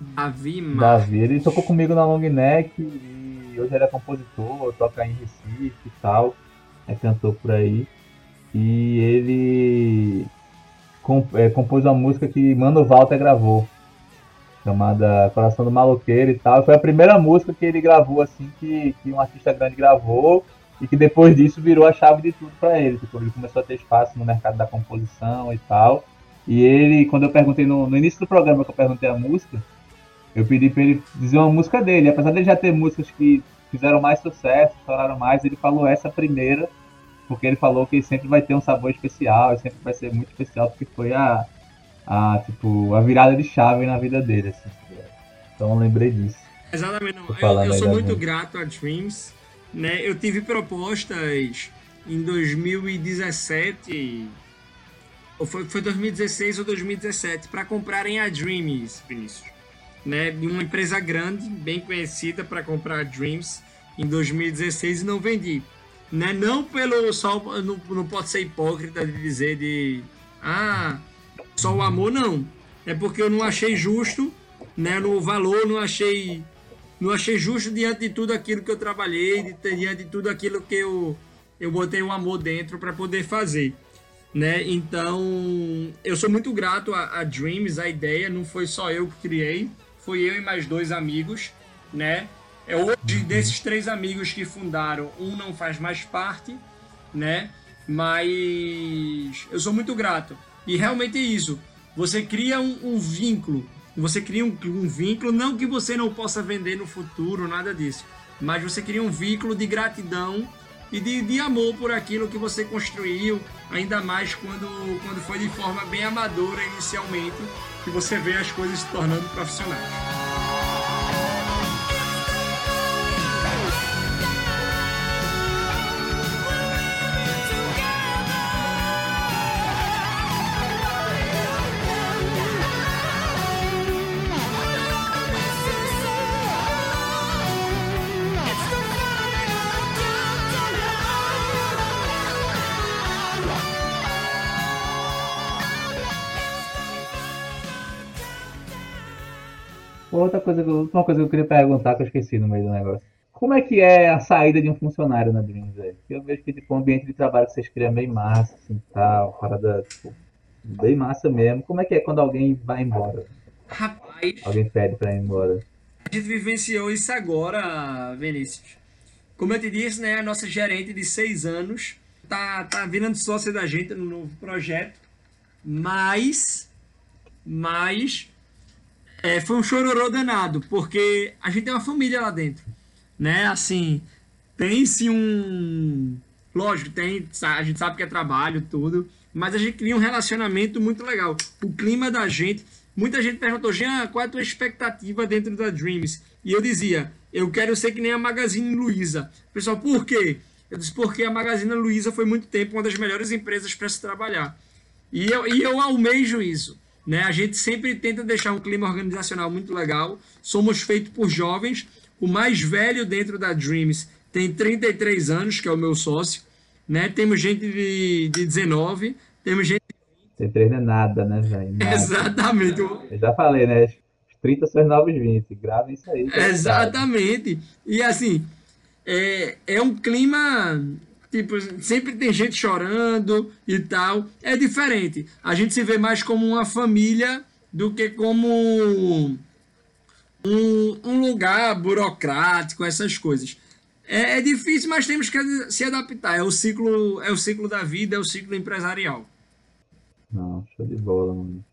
Davi Mar... Davi, ele tocou comigo na Long Neck e hoje ele é compositor, toca em Recife e tal, é cantor por aí. E ele com- é, compôs uma música que Mano Walter gravou, chamada Coração do Maloqueiro e tal. Foi a primeira música que ele gravou, assim, que, que um artista grande gravou e que depois disso virou a chave de tudo pra ele. Tipo, ele começou a ter espaço no mercado da composição e tal. E ele, quando eu perguntei no, no início do programa que eu perguntei a música, eu pedi pra ele dizer uma música dele. Apesar de ele já ter músicas que fizeram mais sucesso, estouraram mais, ele falou essa primeira, porque ele falou que sempre vai ter um sabor especial, e sempre vai ser muito especial, porque foi a, a, tipo, a virada de chave na vida dele, assim. Então eu lembrei disso. Exatamente, Eu, eu sou muito grato a Dreams. Né? Eu tive propostas em 2017. Ou foi, foi 2016 ou 2017 para comprarem a Dreams, Vinícius. Né? De uma empresa grande, bem conhecida para comprar a Dreams em 2016 e não vendi. Né? Não pelo. Só, não, não pode ser hipócrita de dizer de. Ah, só o amor, não. É porque eu não achei justo, né? No valor, não achei não achei justo diante de tudo aquilo que eu trabalhei, diante de tudo aquilo que eu, eu botei o amor dentro para poder fazer. Né? Então, eu sou muito grato a, a Dreams, a ideia não foi só eu que criei, foi eu e mais dois amigos, né? É hoje desses três amigos que fundaram, um não faz mais parte, né? Mas eu sou muito grato. E realmente é isso. Você cria um, um vínculo. Você cria um, um vínculo, não que você não possa vender no futuro, nada disso. Mas você cria um vínculo de gratidão e de, de amor por aquilo que você construiu, ainda mais quando, quando foi de forma bem amadora inicialmente, que você vê as coisas se tornando profissionais. Outra coisa, que eu- última coisa que eu queria perguntar que eu esqueci no meio do negócio. Como é que é a saída de um funcionário na Dreams? Porque Eu vejo que tipo, o ambiente de trabalho que vocês criam é meio massa, assim, tal, parada, tipo, bem massa mesmo. Como é que é quando alguém vai embora? Rapaz, Alguém pede pra ir embora? a gente vivenciou isso agora, Vinícius. Como eu te disse, né, a nossa gerente de seis anos tá, tá virando sócia da gente no novo projeto, mas, mas é, foi um chororô danado, porque a gente tem uma família lá dentro, né? Assim, tem-se um. Lógico, tem, a gente sabe que é trabalho, tudo, mas a gente cria um relacionamento muito legal. O clima da gente. Muita gente perguntou, Jean, qual é a tua expectativa dentro da Dreams? E eu dizia, eu quero ser que nem a Magazine Luiza. Pessoal, por quê? Eu disse, porque a Magazine Luiza foi muito tempo uma das melhores empresas para se trabalhar. E eu, e eu almejo isso. Né? A gente sempre tenta deixar um clima organizacional muito legal. Somos feitos por jovens. O mais velho dentro da Dreams tem 33 anos, que é o meu sócio. Né? Temos gente de, de 19, temos gente. Tem três não é nada, né, velho? Exatamente. Eu já falei, né? Os 30 são os novos 20. Gravem isso aí. é verdade. Exatamente. E assim, é, é um clima. Tipo, sempre tem gente chorando e tal. É diferente. A gente se vê mais como uma família do que como um, um lugar burocrático, essas coisas. É, é difícil, mas temos que se adaptar. É o ciclo, é o ciclo da vida, é o ciclo empresarial. Não, show de bola, mano.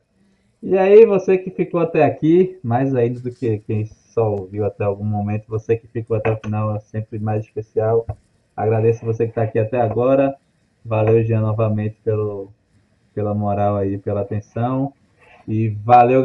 E aí, você que ficou até aqui, mais ainda do que quem só ouviu até algum momento, você que ficou até o final é sempre mais especial. Agradeço você que está aqui até agora. Valeu, Jean, novamente pelo, pela moral aí, pela atenção. E valeu,